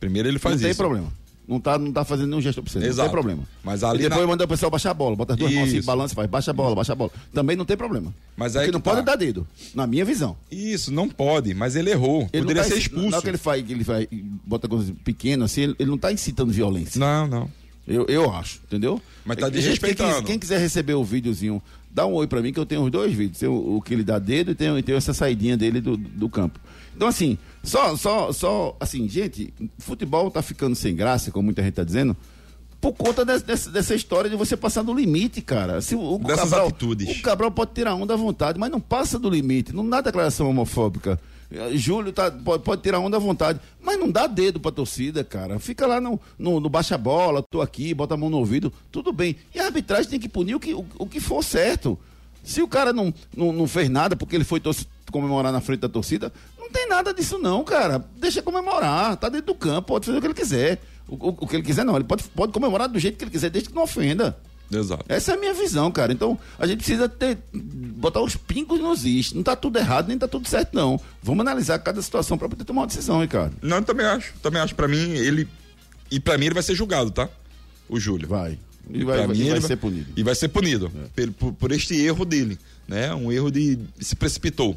Primeiro ele faz não isso. Não tem problema. Não tá, não tá fazendo nenhum gesto pra você. Exato. Não tem problema. Mas ali e depois na... manda o pessoal baixar a bola. Bota as duas mãos assim, balança e faz. Baixa a bola, baixa a bola. Também não tem problema. Mas aí Porque não tá. pode dar dedo. Na minha visão. Isso, não pode. Mas ele errou. Ele Poderia tá ser expulso. Na hora que ele faz, que ele faz, bota coisas pequenas assim, ele, ele não tá incitando violência. Não, não. Eu, eu acho, entendeu? Mas tá desrespeitando. Quem, quem, quiser receber o videozinho, dá um oi pra mim que eu tenho os dois vídeos. O, o que ele dá dedo e tem, tem essa saidinha dele do, do campo. Então, assim, só, só, só, assim, gente, futebol tá ficando sem graça, como muita gente tá dizendo, por conta de, de, dessa história de você passar do limite, cara. Se, o, Dessas Cabral, atitudes. O Cabral pode tirar onda à vontade, mas não passa do limite. Não dá declaração homofóbica. Júlio tá, pode, pode tirar onda à vontade, mas não dá dedo pra torcida, cara. Fica lá no, no, no baixa-bola, tô aqui, bota a mão no ouvido, tudo bem. E a arbitragem tem que punir o que, o, o que for certo. Se o cara não, não, não fez nada porque ele foi comemorar na frente da torcida, não tem nada disso não, cara. Deixa comemorar, tá dentro do campo, pode fazer o que ele quiser. O, o, o, que ele quiser não, ele pode, pode comemorar do jeito que ele quiser, desde que não ofenda. Exato. Essa é a minha visão, cara. Então, a gente precisa ter botar os pingos nos is. Não tá tudo errado, nem tá tudo certo não. Vamos analisar cada situação para poder tomar uma decisão, Ricardo. Não, também acho. Também acho para mim ele e para mim ele vai ser julgado, tá? O Júlio. Vai. E vai, vai, ser punido. E vai ser punido é. por, por, este erro dele, né? Um erro de se precipitou,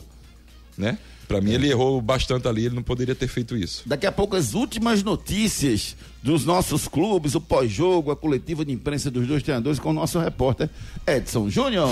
né? Pra mim, ele errou bastante ali, ele não poderia ter feito isso. Daqui a pouco as últimas notícias dos nossos clubes, o pós-jogo, a coletiva de imprensa dos dois treinadores com o nosso repórter Edson Júnior.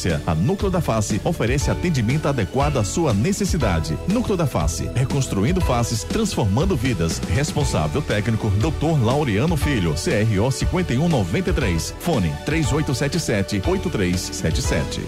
A Núcleo da Face oferece atendimento adequado à sua necessidade. Núcleo da Face, reconstruindo faces, transformando vidas. Responsável técnico, Dr. Laureano Filho, CRO 5193. Fone 3877 8377.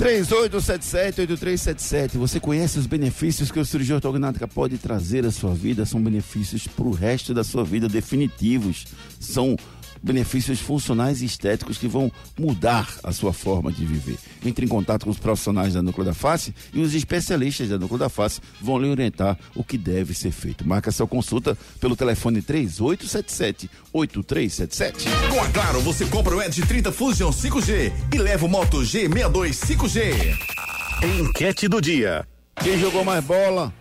3877-8377. Você conhece os benefícios que o cirurgia ortognática pode trazer à sua vida? São benefícios para o resto da sua vida definitivos. São benefícios funcionais e estéticos que vão mudar a sua forma de viver. Entre em contato com os profissionais da Núcleo da Face e os especialistas da Núcleo da Face vão lhe orientar o que deve ser feito. Marca sua consulta pelo telefone 3877-8377. Com a Claro, você compra o Edge 30 Fusion 5G e leva o Moto G62 5G. Enquete do dia. Quem jogou mais bola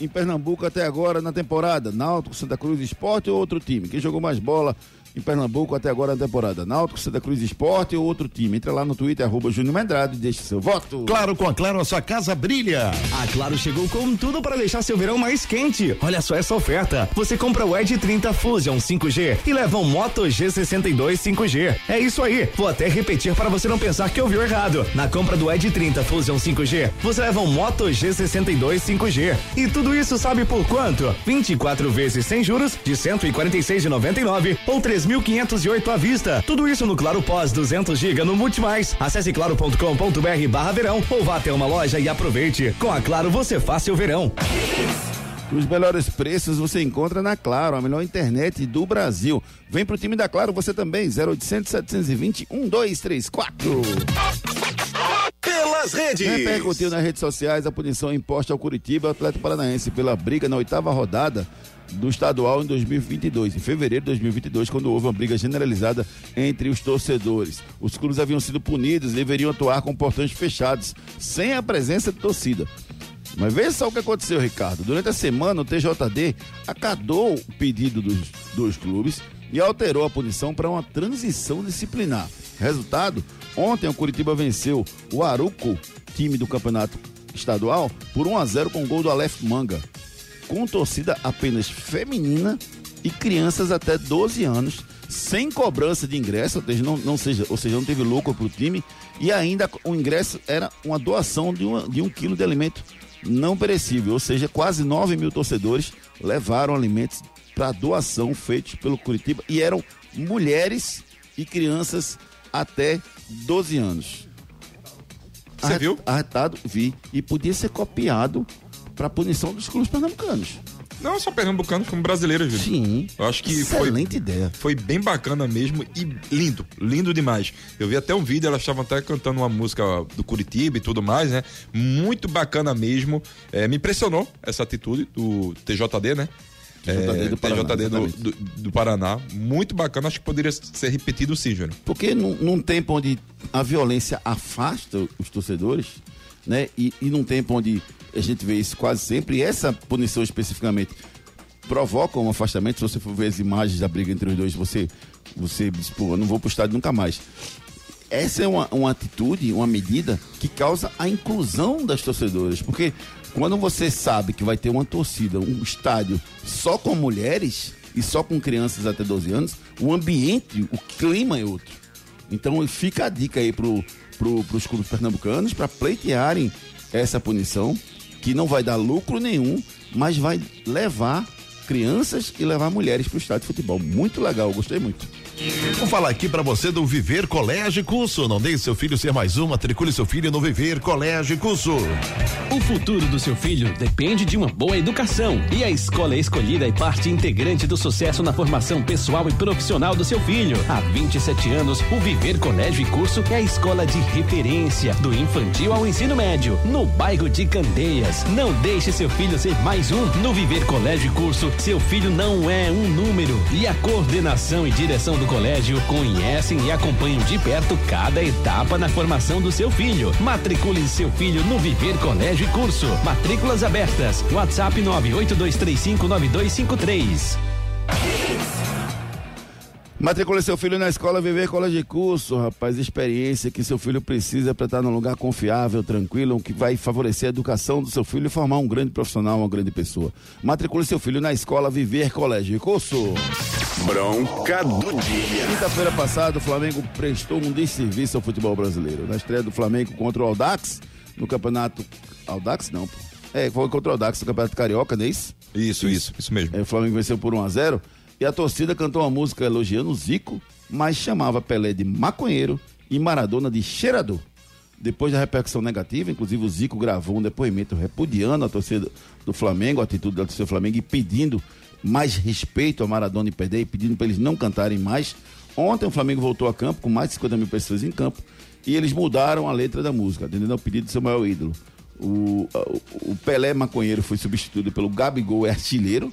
em Pernambuco até agora na temporada? Náutico, Santa Cruz Esporte ou outro time? Quem jogou mais bola em Pernambuco até agora na temporada? Náutico, Santa Cruz Esporte ou outro time? Entra lá no Twitter, arroba Júnior Medrado e deixe seu voto. Claro, com a Claro, a sua casa brilha. A Claro chegou com tudo para deixar seu verão mais quente. Olha só essa oferta. Você compra o Edge 30 Fusion 5G e leva um Moto G62 5G. É isso aí. Vou até repetir para você não pensar que ouviu errado. Na compra do Edge 30 Fusion 5G, você leva um Moto G62 5G. E tudo isso sabe por quanto? 24 vezes sem juros de 146,99 ou 3.508 à vista. Tudo isso no Claro Pós 200 GB no Multimais. Acesse claro.com.br barra verão ou vá até uma loja e aproveite. Com a Claro você faz seu verão. Os melhores preços você encontra na Claro, a melhor internet do Brasil. Vem pro time da Claro você também, 0800 720 1234. Pelas redes. Repercutiu nas redes sociais a punição imposta ao Curitiba Atlético Paranaense pela briga na oitava rodada do estadual em 2022, em fevereiro de 2022, quando houve uma briga generalizada entre os torcedores. Os clubes haviam sido punidos e deveriam atuar com portões fechados, sem a presença de torcida. Mas veja só o que aconteceu, Ricardo. Durante a semana, o TJD acatou o pedido dos dois clubes e alterou a punição para uma transição disciplinar. Resultado: ontem o Curitiba venceu o Aruco, time do campeonato estadual, por 1 a 0 com gol do Aleph Manga, com torcida apenas feminina e crianças até 12 anos, sem cobrança de ingresso, ou seja, não, não seja, ou seja, não teve lucro para o time, e ainda o ingresso era uma doação de, uma, de um quilo de alimento não perecível, ou seja, quase 9 mil torcedores levaram alimentos para doação feitos pelo Curitiba e eram mulheres e crianças até 12 anos. Você Arre- viu? Arretado, vi. E podia ser copiado para punição dos clubes pernambucanos. Não só pernambucano, como brasileiro, Júlio. Sim. Eu acho que foi, Excelente ideia. foi bem bacana mesmo e lindo, lindo demais. Eu vi até um vídeo, elas estavam até cantando uma música do Curitiba e tudo mais, né? Muito bacana mesmo. É, me impressionou essa atitude do TJD, né? TJD do Paraná, TJD do, do, do Paraná. Muito bacana, acho que poderia ser repetido sim, Júnior. Porque num, num tempo onde a violência afasta os torcedores, né? E, e num tempo onde a gente vê isso quase sempre, e essa punição especificamente provoca um afastamento. Se você for ver as imagens da briga entre os dois, você, você diz, pô, eu não vou pro estádio nunca mais. Essa é uma, uma atitude, uma medida que causa a inclusão das torcedoras. Porque quando você sabe que vai ter uma torcida, um estádio só com mulheres e só com crianças até 12 anos, o ambiente, o clima é outro. Então fica a dica aí pro, pro, pros clubes pernambucanos para pleitearem essa punição, que não vai dar lucro nenhum, mas vai levar crianças e levar mulheres para o estádio de futebol. Muito legal, gostei muito. Vou falar aqui para você do Viver Colégio Curso. Não deixe seu filho ser mais um, matricule seu filho no Viver Colégio Curso. O futuro do seu filho depende de uma boa educação e a escola escolhida é parte integrante do sucesso na formação pessoal e profissional do seu filho. Há 27 anos, o Viver Colégio e Curso é a escola de referência do infantil ao ensino médio, no bairro de Candeias. Não deixe seu filho ser mais um. No Viver Colégio e Curso, seu filho não é um número e a coordenação e direção do colégio conhecem e acompanham de perto cada etapa na formação do seu filho. Matricule seu filho no Viver Colégio e Curso. Matrículas abertas. WhatsApp 982359253. Matricule seu filho na escola Viver Colégio de Curso, rapaz. Experiência que seu filho precisa para estar num lugar confiável, tranquilo, que vai favorecer a educação do seu filho e formar um grande profissional, uma grande pessoa. Matricule seu filho na escola Viver Colégio de Curso. Bronca do dia. Quinta-feira passada, o Flamengo prestou um desserviço ao futebol brasileiro. Na estreia do Flamengo contra o Aldax, no campeonato. Aldax não, pô. É, foi contra o Aldax no campeonato carioca, não é isso? Isso, isso, isso mesmo. É, o Flamengo venceu por 1 a 0 e a torcida cantou uma música elogiando o Zico, mas chamava Pelé de maconheiro e Maradona de cheirador. Depois da repercussão negativa, inclusive o Zico gravou um depoimento repudiando a torcida do Flamengo, a atitude da torcida do Flamengo e pedindo mais respeito a Maradona e Pelé e pedindo para eles não cantarem mais. Ontem o Flamengo voltou a campo com mais de 50 mil pessoas em campo e eles mudaram a letra da música, atendendo ao pedido do seu maior ídolo. O, o, o Pelé Maconheiro foi substituído pelo Gabigol Artilheiro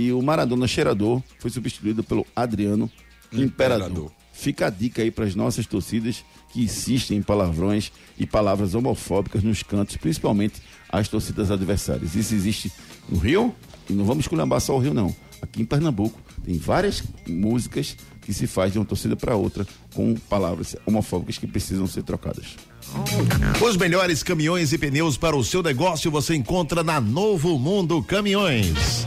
e o Maradona Cheirador foi substituído pelo Adriano Imperador. Imperador. Fica a dica aí para as nossas torcidas que insistem em palavrões e palavras homofóbicas nos cantos, principalmente as torcidas adversárias. Isso existe no Rio e não vamos esculhambar só o Rio, não. Aqui em Pernambuco tem várias músicas que se faz de uma torcida para outra com palavras homofóbicas que precisam ser trocadas. Os melhores caminhões e pneus para o seu negócio você encontra na Novo Mundo Caminhões.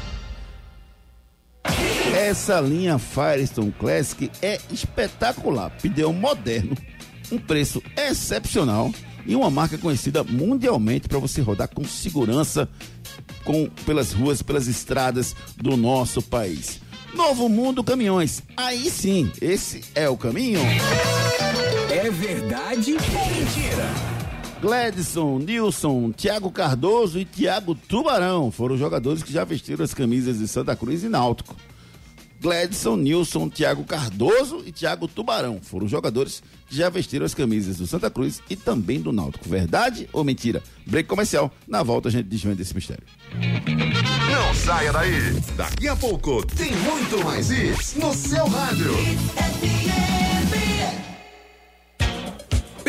Essa linha Firestone Classic é espetacular. Pneu moderno, um preço excepcional e uma marca conhecida mundialmente para você rodar com segurança com, pelas ruas, pelas estradas do nosso país. Novo Mundo Caminhões. Aí sim, esse é o caminho. É verdade ou mentira? Gladson, Nilson, Thiago Cardoso e Thiago Tubarão foram jogadores que já vestiram as camisas de Santa Cruz e Náutico. Gladson, Nilson, Thiago Cardoso e Thiago Tubarão foram jogadores que já vestiram as camisas do Santa Cruz e também do Náutico. Verdade ou mentira? Break comercial. Na volta a gente desvenda esse mistério. Não saia daí. Daqui a pouco tem muito mais isso no seu rádio.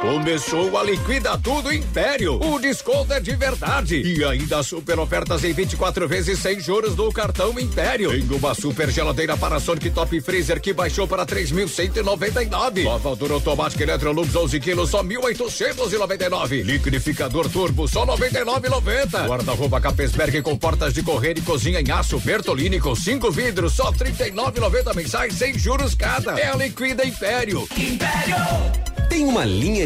Começou a liquida tudo Império. O desconto é de verdade. E ainda super ofertas em 24 vezes sem juros no cartão Império. Tem uma super geladeira Panasonic Top Freezer que baixou para 3.199. Lavadora automática Electrolux 11 quilos só 1.899. Liquidificador turbo só 99,90. Guarda-roupa Capesberg com portas de correr e cozinha em aço Bertolini com cinco vidros só 39,90 mensais sem juros cada. É a liquida Império. Império! Tem uma linha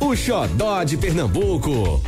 o xodó de Pernambuco.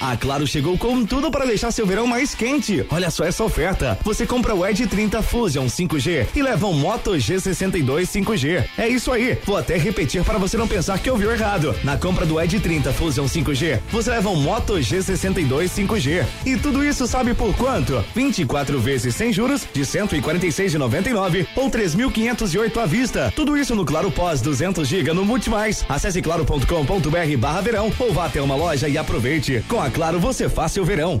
A Claro chegou com tudo para deixar seu verão mais quente. Olha só essa oferta. Você compra o Edge 30 Fusion 5G e leva um Moto G62 5G. É isso aí. Vou até repetir para você não pensar que ouviu errado. Na compra do Edge 30 Fusion 5G, você leva um Moto G62 5G. E tudo isso sabe por quanto? 24 vezes sem juros de 146,99 ou 3.508 à vista. Tudo isso no Claro Pós 200 GB no Multimais. Acesse claro.com.br/verão ou vá até uma loja e aproveite. Com a Claro você faz seu verão.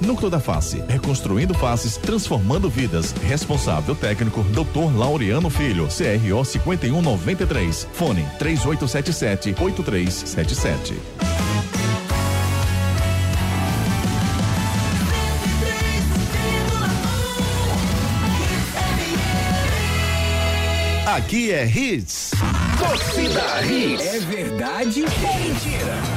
Núcleo da Face, reconstruindo faces, transformando vidas. Responsável técnico, Dr. Laureano Filho, CRO 5193. Fone 3877 8377. Aqui é Hits. Torcida Hits. É verdade ou mentira?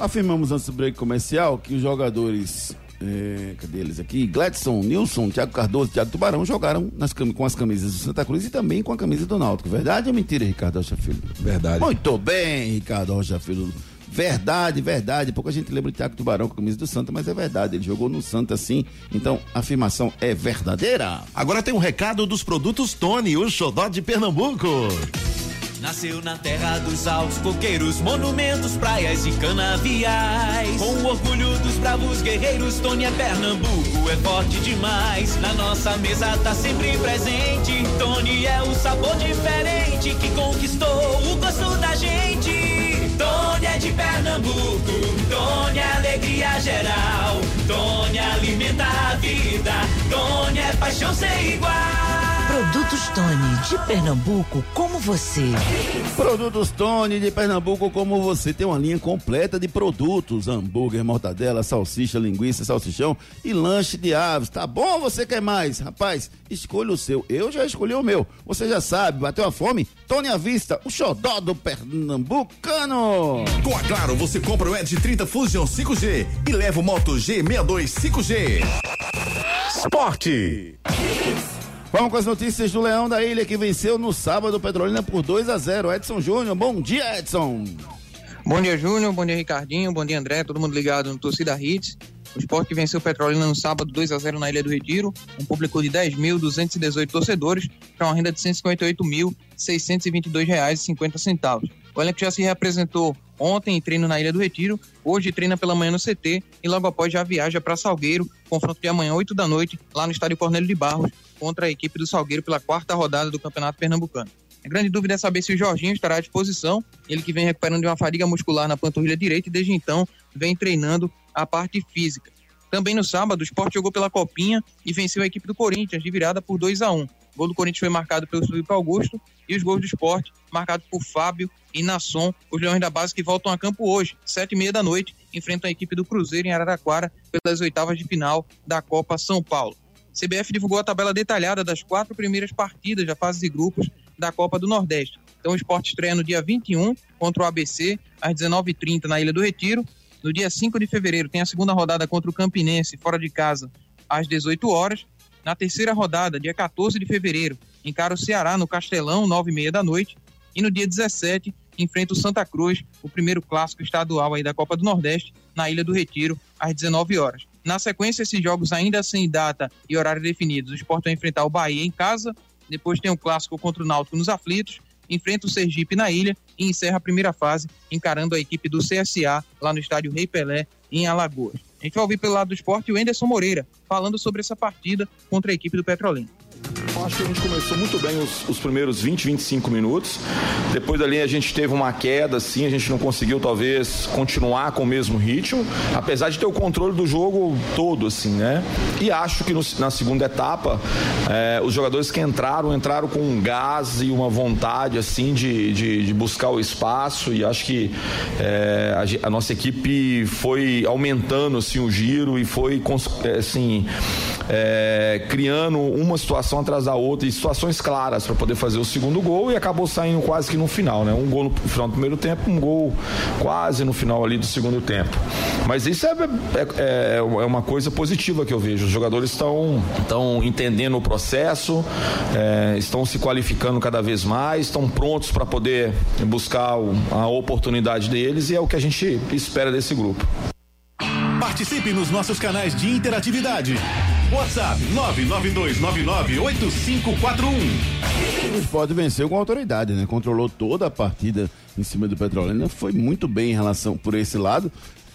Afirmamos antes do break comercial que os jogadores. É, cadê eles aqui? Gladson, Nilson, Thiago Cardoso, Thiago Tubarão jogaram nas, com as camisas do Santa Cruz e também com a camisa do Náutico. Verdade ou mentira, Ricardo Rocha Filho? Verdade. Muito bem, Ricardo Rocha Filho. Verdade, verdade. Pouca gente lembra de Thiago Tubarão com a camisa do Santa, mas é verdade. Ele jogou no Santa sim. Então, a afirmação é verdadeira. Agora tem um recado dos produtos Tony, o xodó de Pernambuco. Nasceu na terra dos altos coqueiros, monumentos, praias e canaviais. Com o orgulho dos bravos guerreiros, Tony é Pernambuco, é forte demais. Na nossa mesa tá sempre presente. Tony é o sabor diferente que conquistou o gosto da gente. Tony é de Pernambuco, Tony é alegria geral. Tony alimenta a vida, Tony é paixão sem igual. Produtos Tony, de Pernambuco, como você. Produtos Tony de Pernambuco, como você tem uma linha completa de produtos: hambúrguer, mortadela, salsicha, linguiça, salsichão e lanche de aves. Tá bom ou você quer mais? Rapaz, escolha o seu. Eu já escolhi o meu. Você já sabe, bateu a fome? Tony à vista, o xodó do Pernambucano. Com a Claro, você compra o Edge 30 Fusion 5G e leva o Moto G62 5G. Esporte. Vamos com as notícias do Leão da Ilha que venceu no sábado Petrolina por 2 a 0. Edson Júnior, bom dia, Edson. Bom dia, Júnior. Bom dia, Ricardinho. Bom dia, André. Todo mundo ligado no Torcida Hits. O esporte que venceu o Petrolina no sábado 2 a 0 na Ilha do Retiro, um público de 10.218 torcedores, para uma renda de R$ 158.622,50. O elenco já se reapresentou ontem em treino na Ilha do Retiro, hoje treina pela manhã no CT e logo após já viaja para Salgueiro, confronto de amanhã 8 da noite, lá no estádio Cornélio de Barros, contra a equipe do Salgueiro pela quarta rodada do Campeonato Pernambucano. A grande dúvida é saber se o Jorginho estará à disposição, ele que vem recuperando de uma fadiga muscular na panturrilha direita e desde então vem treinando a parte física. Também no sábado, o Sport jogou pela Copinha e venceu a equipe do Corinthians de virada por 2 a 1 O gol do Corinthians foi marcado pelo Felipe Augusto e os gols do Sport marcados por Fábio e Nasson, os Leões da Base que voltam a campo hoje, sete e meia da noite, enfrentam a equipe do Cruzeiro em Araraquara pelas oitavas de final da Copa São Paulo. CBF divulgou a tabela detalhada das quatro primeiras partidas da fase de grupos da Copa do Nordeste. Então o esporte estreia no dia 21 contra o ABC, às 19h30 na Ilha do Retiro. No dia 5 de fevereiro tem a segunda rodada contra o Campinense, fora de casa, às 18 horas. Na terceira rodada, dia 14 de fevereiro, encara o Ceará no Castelão, 9h30 da noite. E no dia 17, enfrenta o Santa Cruz, o primeiro clássico estadual aí da Copa do Nordeste, na Ilha do Retiro, às 19 horas. Na sequência, esses jogos ainda sem data e horário definidos, o Sport vai enfrentar o Bahia em casa, depois tem o clássico contra o Náutico nos aflitos, enfrenta o Sergipe na ilha e encerra a primeira fase encarando a equipe do CSA lá no estádio Rei Pelé, em Alagoas. A gente vai ouvir pelo lado do esporte o Enderson Moreira falando sobre essa partida contra a equipe do Petrolina. Eu acho que a gente começou muito bem os, os, primeiros 20, 25 minutos. Depois dali a gente teve uma queda, assim, a gente não conseguiu talvez continuar com o mesmo ritmo, apesar de ter o controle do jogo todo, assim, né? E acho que no, na segunda etapa, é, os jogadores que entraram, entraram com um gás e uma vontade, assim, de, de, de buscar o espaço. E acho que é, a, a, nossa equipe foi aumentando, assim, o giro e foi, assim, é, criando uma situação atrás da outra e situações claras para poder fazer o segundo gol e acabou saindo quase que no final, né? Um gol no final do primeiro tempo, um gol quase no final ali do segundo tempo. Mas isso é, é, é uma coisa positiva que eu vejo. Os jogadores estão estão entendendo o processo, é, estão se qualificando cada vez mais, estão prontos para poder buscar a oportunidade deles e é o que a gente espera desse grupo. Participe nos nossos canais de interatividade. WhatsApp 992998541. O Sport venceu com autoridade, né? Controlou toda a partida em cima do Petrolina. Foi muito bem em relação por esse lado.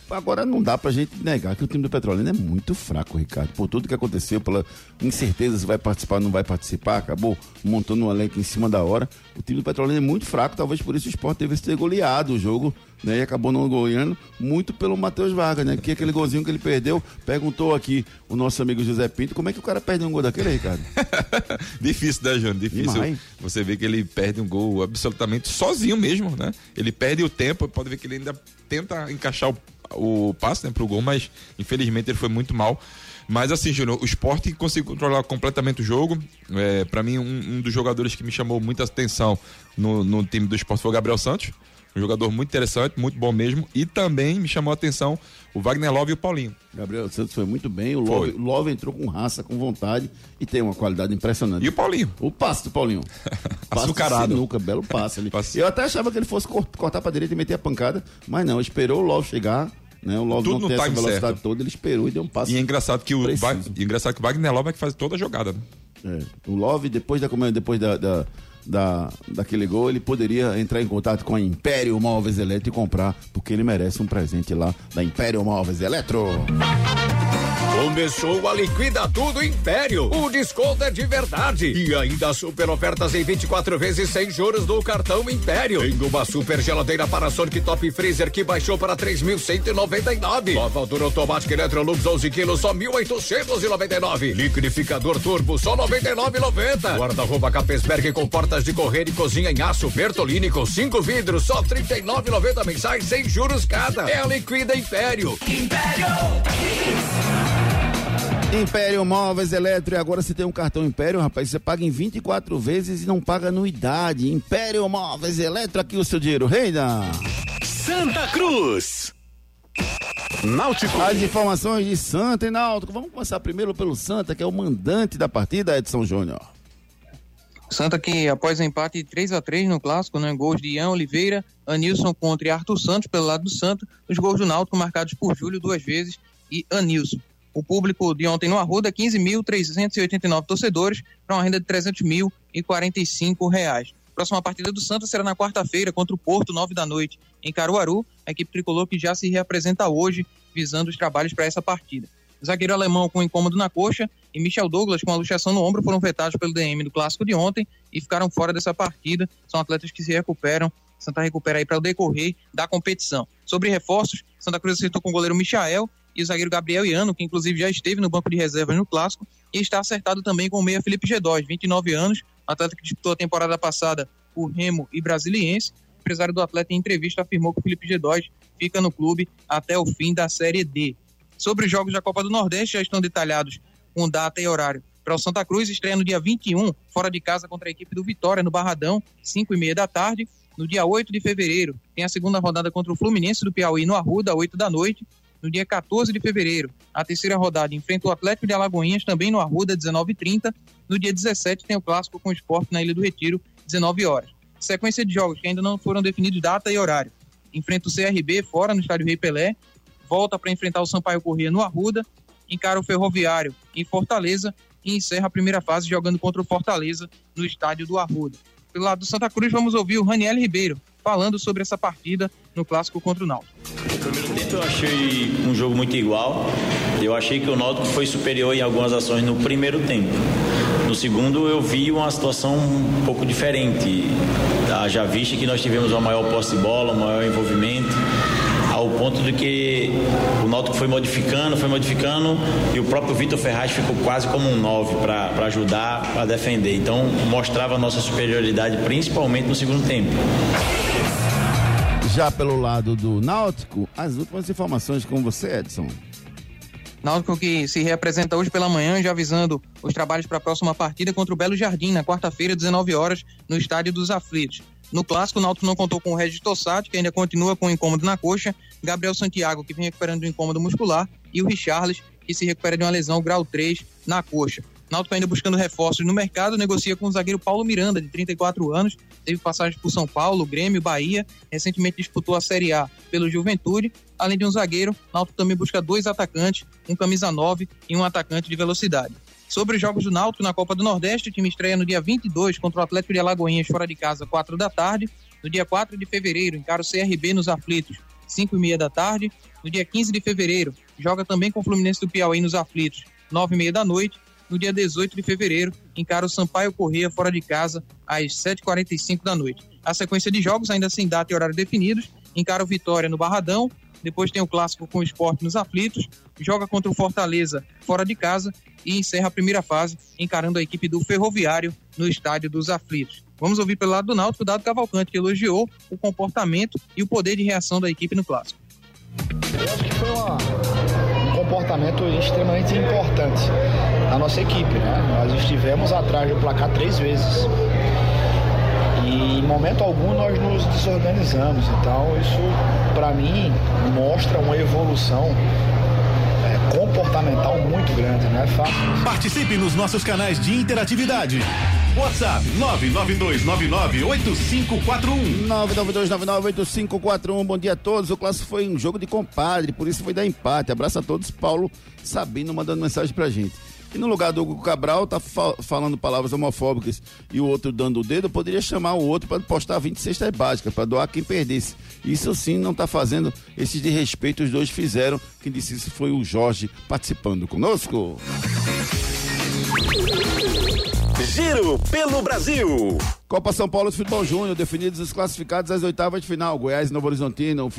Agora não dá pra gente negar que o time do Petrolina é muito fraco, Ricardo. Por tudo que aconteceu, pela incerteza se vai participar ou não vai participar, acabou montando um elenco em cima da hora. O time do Petrolina é muito fraco, talvez por isso o Sport teve ter goleado o jogo, né? E acabou não goleando, muito pelo Matheus Vargas, né? Que aquele golzinho que ele perdeu, perguntou aqui o nosso amigo José Pinto, como é que o cara perde um gol daquele, Ricardo? [laughs] Difícil, né, Júnior? Difícil. Demais. Você vê que ele perde um gol absolutamente sozinho mesmo, né? Ele perde o tempo, pode ver que ele ainda tenta encaixar o o passe né, pro gol, mas infelizmente ele foi muito mal. Mas assim, Júnior, o esporte conseguiu controlar completamente o jogo. É, para mim, um, um, dos jogadores que me chamou muita atenção no, no time do esporte foi o Gabriel Santos. Um jogador muito interessante, muito bom mesmo. E também me chamou a atenção o Wagner Love e o Paulinho. Gabriel Santos foi muito bem. O Love, Love, entrou com raça, com vontade e tem uma qualidade impressionante. E o Paulinho? O passe do Paulinho. [laughs] Açucarado. Sinuca, belo passe ali. Passe. Eu até achava que ele fosse cortar pra direita e meter a pancada, mas não, esperou o Love chegar né? O Love Tudo não tem essa velocidade certo. toda, ele esperou e deu um passo. E é engraçado que o, ba... engraçado que o Wagner Love é que faz toda a jogada, né? É. O Love, depois da depois da, da, da, daquele gol, ele poderia entrar em contato com a Império Móveis Eletro e comprar, porque ele merece um presente lá da Império Móveis Eletro. Começou a Liquida Tudo Império. O desconto é de verdade. E ainda super ofertas em 24 vezes sem juros do cartão Império. Tem uma super geladeira Panasonic Top Freezer que baixou para 3.199. Nova Dura Automática Electrolux 11 quilos só 1.899. Liquidificador Turbo só 99,90. Guarda-roupa Capesberg com portas de correr e cozinha em aço Bertolini com cinco vidros só 39,90 mensais sem juros cada. É a Liquida Império. Império. Império Móveis Eletro. E agora você tem um cartão Império, rapaz, você paga em 24 vezes e não paga anuidade. Império Móveis Eletro, aqui o seu dinheiro. Reina. Santa Cruz. Náutico. As informações de Santa e Náutico. Vamos começar primeiro pelo Santa, que é o mandante da partida, Edson Júnior. Santa que após o empate 3 a 3 no clássico, né, gols de Ian Oliveira, Anilson contra e Arthur Santos pelo lado do Santa, os gols do Náutico marcados por Júlio duas vezes e Anilson. O público de ontem no Arruda, 15.389 torcedores, para uma renda de 300 mil e 45 reais. Próxima partida do Santa será na quarta-feira contra o Porto, 9 da noite, em Caruaru. A equipe tricolor que já se reapresenta hoje, visando os trabalhos para essa partida. Zagueiro alemão com incômodo na coxa e Michel Douglas com a luxação no ombro foram vetados pelo DM do clássico de ontem e ficaram fora dessa partida. São atletas que se recuperam. Santa recupera aí para o decorrer da competição. Sobre reforços, Santa Cruz acertou com o goleiro Michael e o zagueiro Gabriel Iano, que inclusive já esteve no banco de reservas no clássico, e está acertado também com o meia Felipe G2, 29 anos, atleta que disputou a temporada passada por Remo e Brasiliense. O empresário do atleta em entrevista afirmou que o Felipe G2 fica no clube até o fim da Série D. Sobre os jogos da Copa do Nordeste, já estão detalhados com data e horário para o Santa Cruz, estreia no dia 21, fora de casa contra a equipe do Vitória, no Barradão, 5 e meia da tarde. No dia 8 de fevereiro, tem a segunda rodada contra o Fluminense do Piauí, no Arruda, 8 da noite. No dia 14 de fevereiro, a terceira rodada enfrenta o Atlético de Alagoinhas, também no Arruda, 19h30. No dia 17 tem o clássico com o esporte na Ilha do Retiro, 19 horas. Sequência de jogos que ainda não foram definidos data e horário. Enfrenta o CRB fora no estádio Rei Pelé, volta para enfrentar o Sampaio Corrêa no Arruda, encara o Ferroviário em Fortaleza e encerra a primeira fase jogando contra o Fortaleza no estádio do Arruda. Pelo lado do Santa Cruz, vamos ouvir o Raniel Ribeiro falando sobre essa partida no clássico contra o Náutico. Eu achei um jogo muito igual. Eu achei que o Náutico foi superior em algumas ações no primeiro tempo. No segundo eu vi uma situação um pouco diferente. Já viste que nós tivemos uma maior posse de bola, um maior envolvimento ao ponto de que o Náutico foi modificando, foi modificando e o próprio Vitor Ferraz ficou quase como um 9 para ajudar a defender. Então mostrava a nossa superioridade, principalmente no segundo tempo. Já pelo lado do Náutico, as últimas informações com você, Edson. Náutico que se representa hoje pela manhã, já avisando os trabalhos para a próxima partida contra o Belo Jardim, na quarta-feira, 19 horas, no Estádio dos Aflitos. No clássico, o Náutico não contou com o Regis Tossati, que ainda continua com um incômodo na coxa, Gabriel Santiago, que vem recuperando um incômodo muscular, e o Richarles, que se recupera de uma lesão grau 3 na coxa. Náutico ainda buscando reforços no mercado, negocia com o zagueiro Paulo Miranda, de 34 anos, teve passagem por São Paulo, Grêmio, Bahia, recentemente disputou a Série A pelo Juventude. Além de um zagueiro, Náutico também busca dois atacantes, um camisa 9 e um atacante de velocidade. Sobre os jogos do Náutico na Copa do Nordeste, o time estreia no dia 22 contra o Atlético de Alagoinhas, fora de casa, 4 da tarde. No dia 4 de fevereiro, encara o CRB nos aflitos, 5 e meia da tarde. No dia 15 de fevereiro, joga também com o Fluminense do Piauí nos aflitos, 9 e meia da noite. No dia 18 de fevereiro, encara o Sampaio Correia fora de casa, às 7h45 da noite. A sequência de jogos, ainda sem data e horário definidos, encara o Vitória no Barradão, depois tem o clássico com o esporte nos aflitos, joga contra o Fortaleza fora de casa e encerra a primeira fase encarando a equipe do Ferroviário no estádio dos aflitos. Vamos ouvir pelo lado do Náutico o Dado Cavalcante, que elogiou o comportamento e o poder de reação da equipe no clássico. Eu acho que foi um comportamento extremamente importante da nossa equipe, né? Nós estivemos atrás do placar três vezes. E em momento algum nós nos desorganizamos. Então isso, para mim, mostra uma evolução é, comportamental muito grande, não é fácil. Participe nos nossos canais de interatividade. WhatsApp 992998541. 992998541. Bom dia a todos. O clássico foi um jogo de compadre, por isso foi dar empate. Abraço a todos. Paulo Sabino mandando mensagem pra gente. E no lugar do Hugo Cabral, tá fa falando palavras homofóbicas e o outro dando o dedo, poderia chamar o outro para postar 20 cestas básicas, para doar quem perdesse. Isso sim não está fazendo esses de respeito os dois fizeram. Quem disse isso foi o Jorge participando conosco. Giro pelo Brasil. Copa São Paulo de Futebol Júnior, definidos os classificados às oitavas de final. Goiás, Novo Horizontino,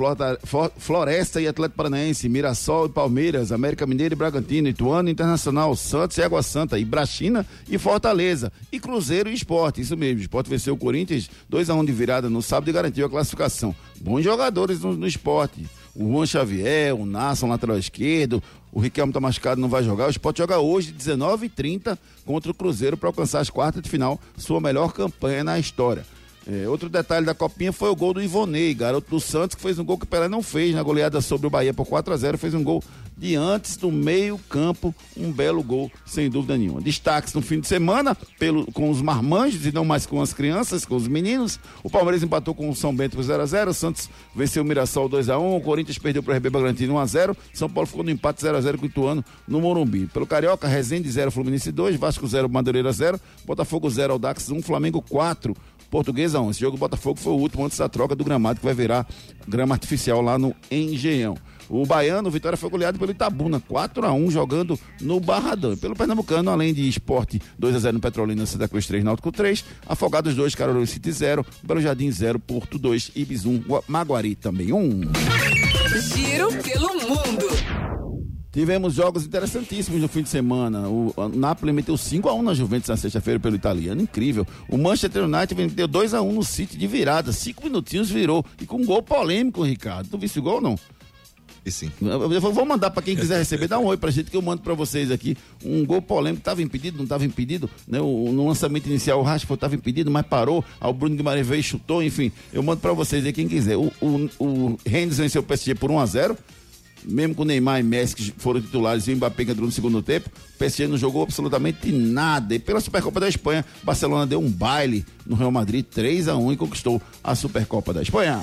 Floresta, e Atlético Paranaense, Mirassol e Palmeiras, América Mineiro e Bragantino, Ituano Internacional, Santos e Água Santa, Ibrachina e Fortaleza. E Cruzeiro e Esporte, isso mesmo. Esporte venceu o Corinthians 2 a 1 um de virada no sábado e garantiu a classificação. Bons jogadores no, no esporte o Juan Xavier, o Nasson, lateral esquerdo, o Riquelme tá machucado, não vai jogar. O Sport joga hoje, 19h30, contra o Cruzeiro para alcançar as quartas de final, sua melhor campanha na história. É, outro detalhe da copinha foi o gol do Ivonei, garoto do Santos, que fez um gol que o Pelé não fez na goleada sobre o Bahia por 4 a 0 fez um gol de antes do meio campo, um belo gol, sem dúvida nenhuma. Destaques no fim de semana pelo, com os marmanjos e não mais com as crianças, com os meninos. O Palmeiras empatou com o São Bento por 0 a 0 o Santos venceu o Mirassol 2 a 1 o Corinthians perdeu para o RB Bragantino 1 a 0 São Paulo ficou no empate 0 a 0 com o Ituano no Morumbi. Pelo Carioca, Resende 0, Fluminense 2, Vasco 0, Madureira 0, Botafogo 0, Aldax 1, Flamengo 4, Portuguesa 1. Esse jogo do Botafogo foi o último antes da troca do gramado que vai virar grama artificial lá no Engenhão. O Baiano, Vitória foi goleado pelo Itabuna, 4 a 1 jogando no Barradão. Pelo Pernambucano, além de esporte 2 a 0 no Petrolina, Santa Cruz 3, Náutico 3, Afogados 2, Carolina City 0, Belo Jardim 0, Porto 2, Ibis 1, Maguari também 1. Giro pelo mundo. Tivemos jogos interessantíssimos no fim de semana. O Napoli meteu 5 a 1 na Juventus na sexta-feira pelo italiano, incrível. O Manchester United meteu 2 a 1 no City de virada, cinco minutinhos virou e com um gol polêmico, Ricardo. Tu viu esse gol não? E sim. Eu vou- mandar pra quem quiser receber, dá um oi pra gente que eu mando pra vocês aqui. Um gol polêmico, tava impedido, não tava impedido, né? O- no lançamento inicial o Rashford tava impedido, mas parou. Aí o Bruno Guimarães veio e chutou, enfim. Eu mando pra vocês aí quem quiser. O, o, o Rennes venceu o PSG por 1 a 0 mesmo com Neymar e Messi que foram titulares e o Mbappé que entrou no segundo tempo, o PSG não jogou absolutamente nada. E pela Supercopa da Espanha, Barcelona deu um baile no Real Madrid 3 a 1 e conquistou a Supercopa da Espanha.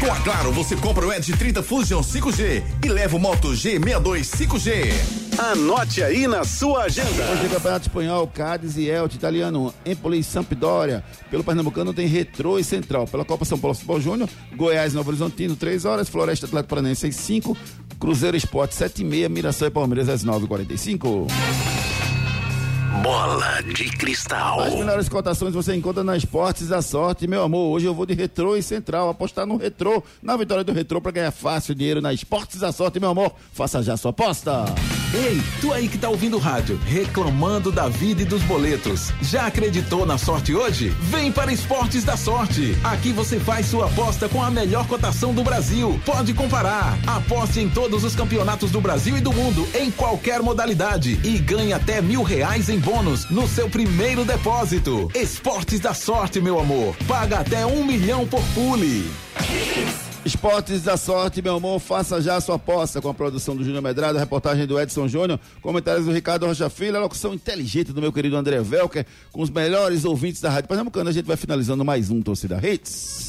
Com a Claro, você compra o Edge 30 Fusion 5G e leva o Moto G62 5G. Anote aí na sua agenda. Hoje tem Campeonato Espanhol, Cádiz e Elche, Italiano, Empoli e Sampdoria. Pelo Pernambucano tem Retrô e Central. Pela Copa São Paulo Futebol Júnior, Goiás e Novo Horizontino, 3 horas, Floresta Atlético Paranaense às 5, Cruzeiro Esporte 7 e meia, Mirassol e Palmeiras às 9h45. Bola de cristal. As melhores cotações você encontra na Esportes da Sorte, meu amor. Hoje eu vou de Retrô e Central, apostar no Retrô, na vitória do Retrô para ganhar fácil dinheiro na Esportes da Sorte, meu amor. Faça já sua aposta. Ei, tu aí que tá ouvindo o rádio, reclamando da vida e dos boletos. Já acreditou na sorte hoje? Vem para Esportes da Sorte. Aqui você faz sua aposta com a melhor cotação do Brasil. Pode comparar. Aposte em todos os campeonatos do Brasil e do mundo, em qualquer modalidade. E ganhe até mil reais em bônus no seu primeiro depósito. Esportes da Sorte, meu amor. Paga até um milhão por pule. Esportes da Sorte, meu amor, faça já a sua aposta com a produção do Júnior Medrado, a reportagem do Edson Júnior, comentários do Ricardo Rocha Filho, a locução inteligente do meu querido André Velker, com os melhores ouvintes da Rádio Pernambucana. A gente vai finalizando mais um Torcida Hits.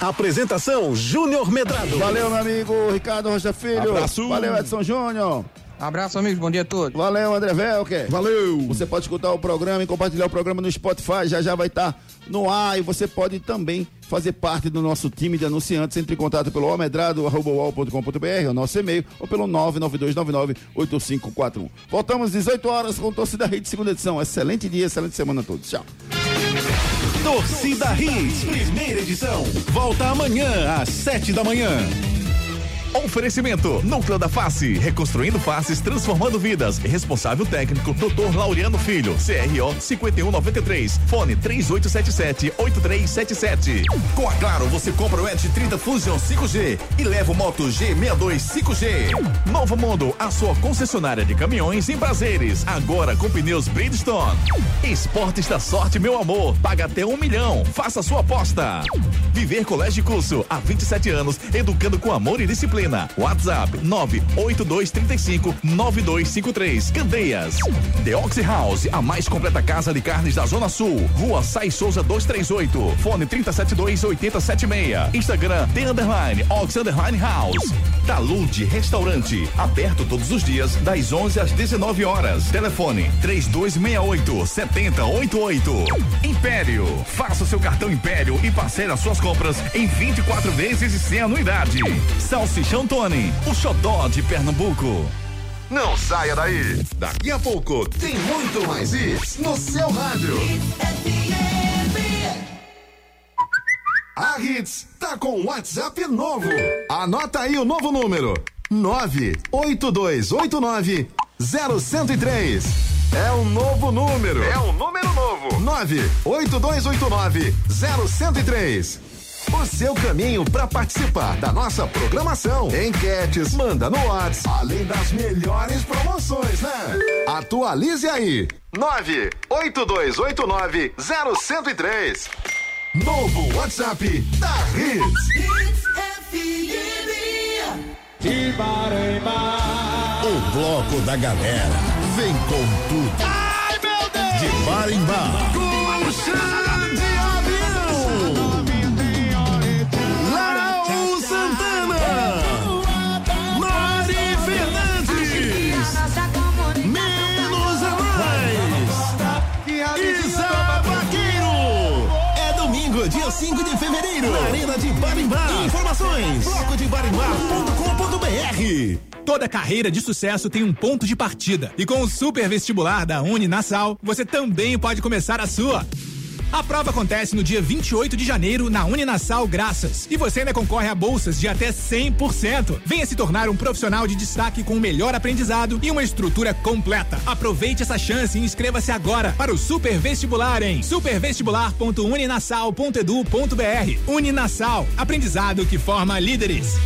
Apresentação Júnior Medrado. Valeu, meu amigo Ricardo Rocha Filho. Abraço. Valeu, Edson Júnior. Abraço, amigos. Bom dia a todos. Valeu, André Velker. Valeu. Você pode escutar o programa e compartilhar o programa no Spotify. Já já vai estar no ar e você pode também fazer parte do nosso time de anunciantes. Entre em contato pelo almedrado.com.br, é o nosso e-mail, ou pelo 992998541. Voltamos às 18 horas com Torcida Rede, segunda edição. Excelente dia, excelente semana a todos. Tchau. Torcida Hits, primeira edição. Volta amanhã às sete da manhã. Oferecimento: Núcleo da Face, reconstruindo faces, transformando vidas. Responsável técnico: Dr. Laureano Filho, CRO 5193, fone 3877-8377. Com a Claro, você compra o Edge 30 Fusion 5G e leva o Moto G62 5G. Novo Mundo, a sua concessionária de caminhões em prazeres. Agora com pneus Bridgestone. Esportes da Sorte, meu amor. Paga até um milhão. Faça sua aposta. Viver Colégio Curso, há 27 anos, educando com amor e disciplina. WhatsApp 98235 9253. Candeias. The Oxy House, a mais completa casa de carnes da Zona Sul. Rua Sai Souza 238. Fone 372 8076. Instagram The Underline Ox Underline House. Talude Restaurante, aberto todos os dias das 11 às 19 horas. Telefone 3268 7088. Império, faça seu cartão Império e parcele as suas compras em 24 vezes e sem anuidade. Salsichão Tony, o xodó de Pernambuco. Não saia daí. Daqui a pouco tem muito mais isso no seu rádio. A Hits tá com WhatsApp novo. Anota aí o novo número: 98289 0103. É um novo número. É um número novo. 98289 0103. O seu caminho para participar da nossa programação. Enquetes, manda no WhatsApp, além das melhores promoções, né? Atualize aí. 98289 0103. Novo WhatsApp da Hits. O bloco da galera vem com tudo. Ai, meu Deus! De bar em bar. de 5 de fevereiro. Na Arena de Barimbá. Informações: blocodebarimbá.com.br. Toda carreira de sucesso tem um ponto de partida. E com o super vestibular da Uninasal, você também pode começar a sua. A prova acontece no dia 28 de janeiro na Uninasal Graças. E você ainda concorre a bolsas de até 100%. Venha se tornar um profissional de destaque com o melhor aprendizado e uma estrutura completa. Aproveite essa chance e inscreva-se agora para o Super Vestibular em supervestibular.uninasal.edu.br. Uninasal, aprendizado que forma líderes.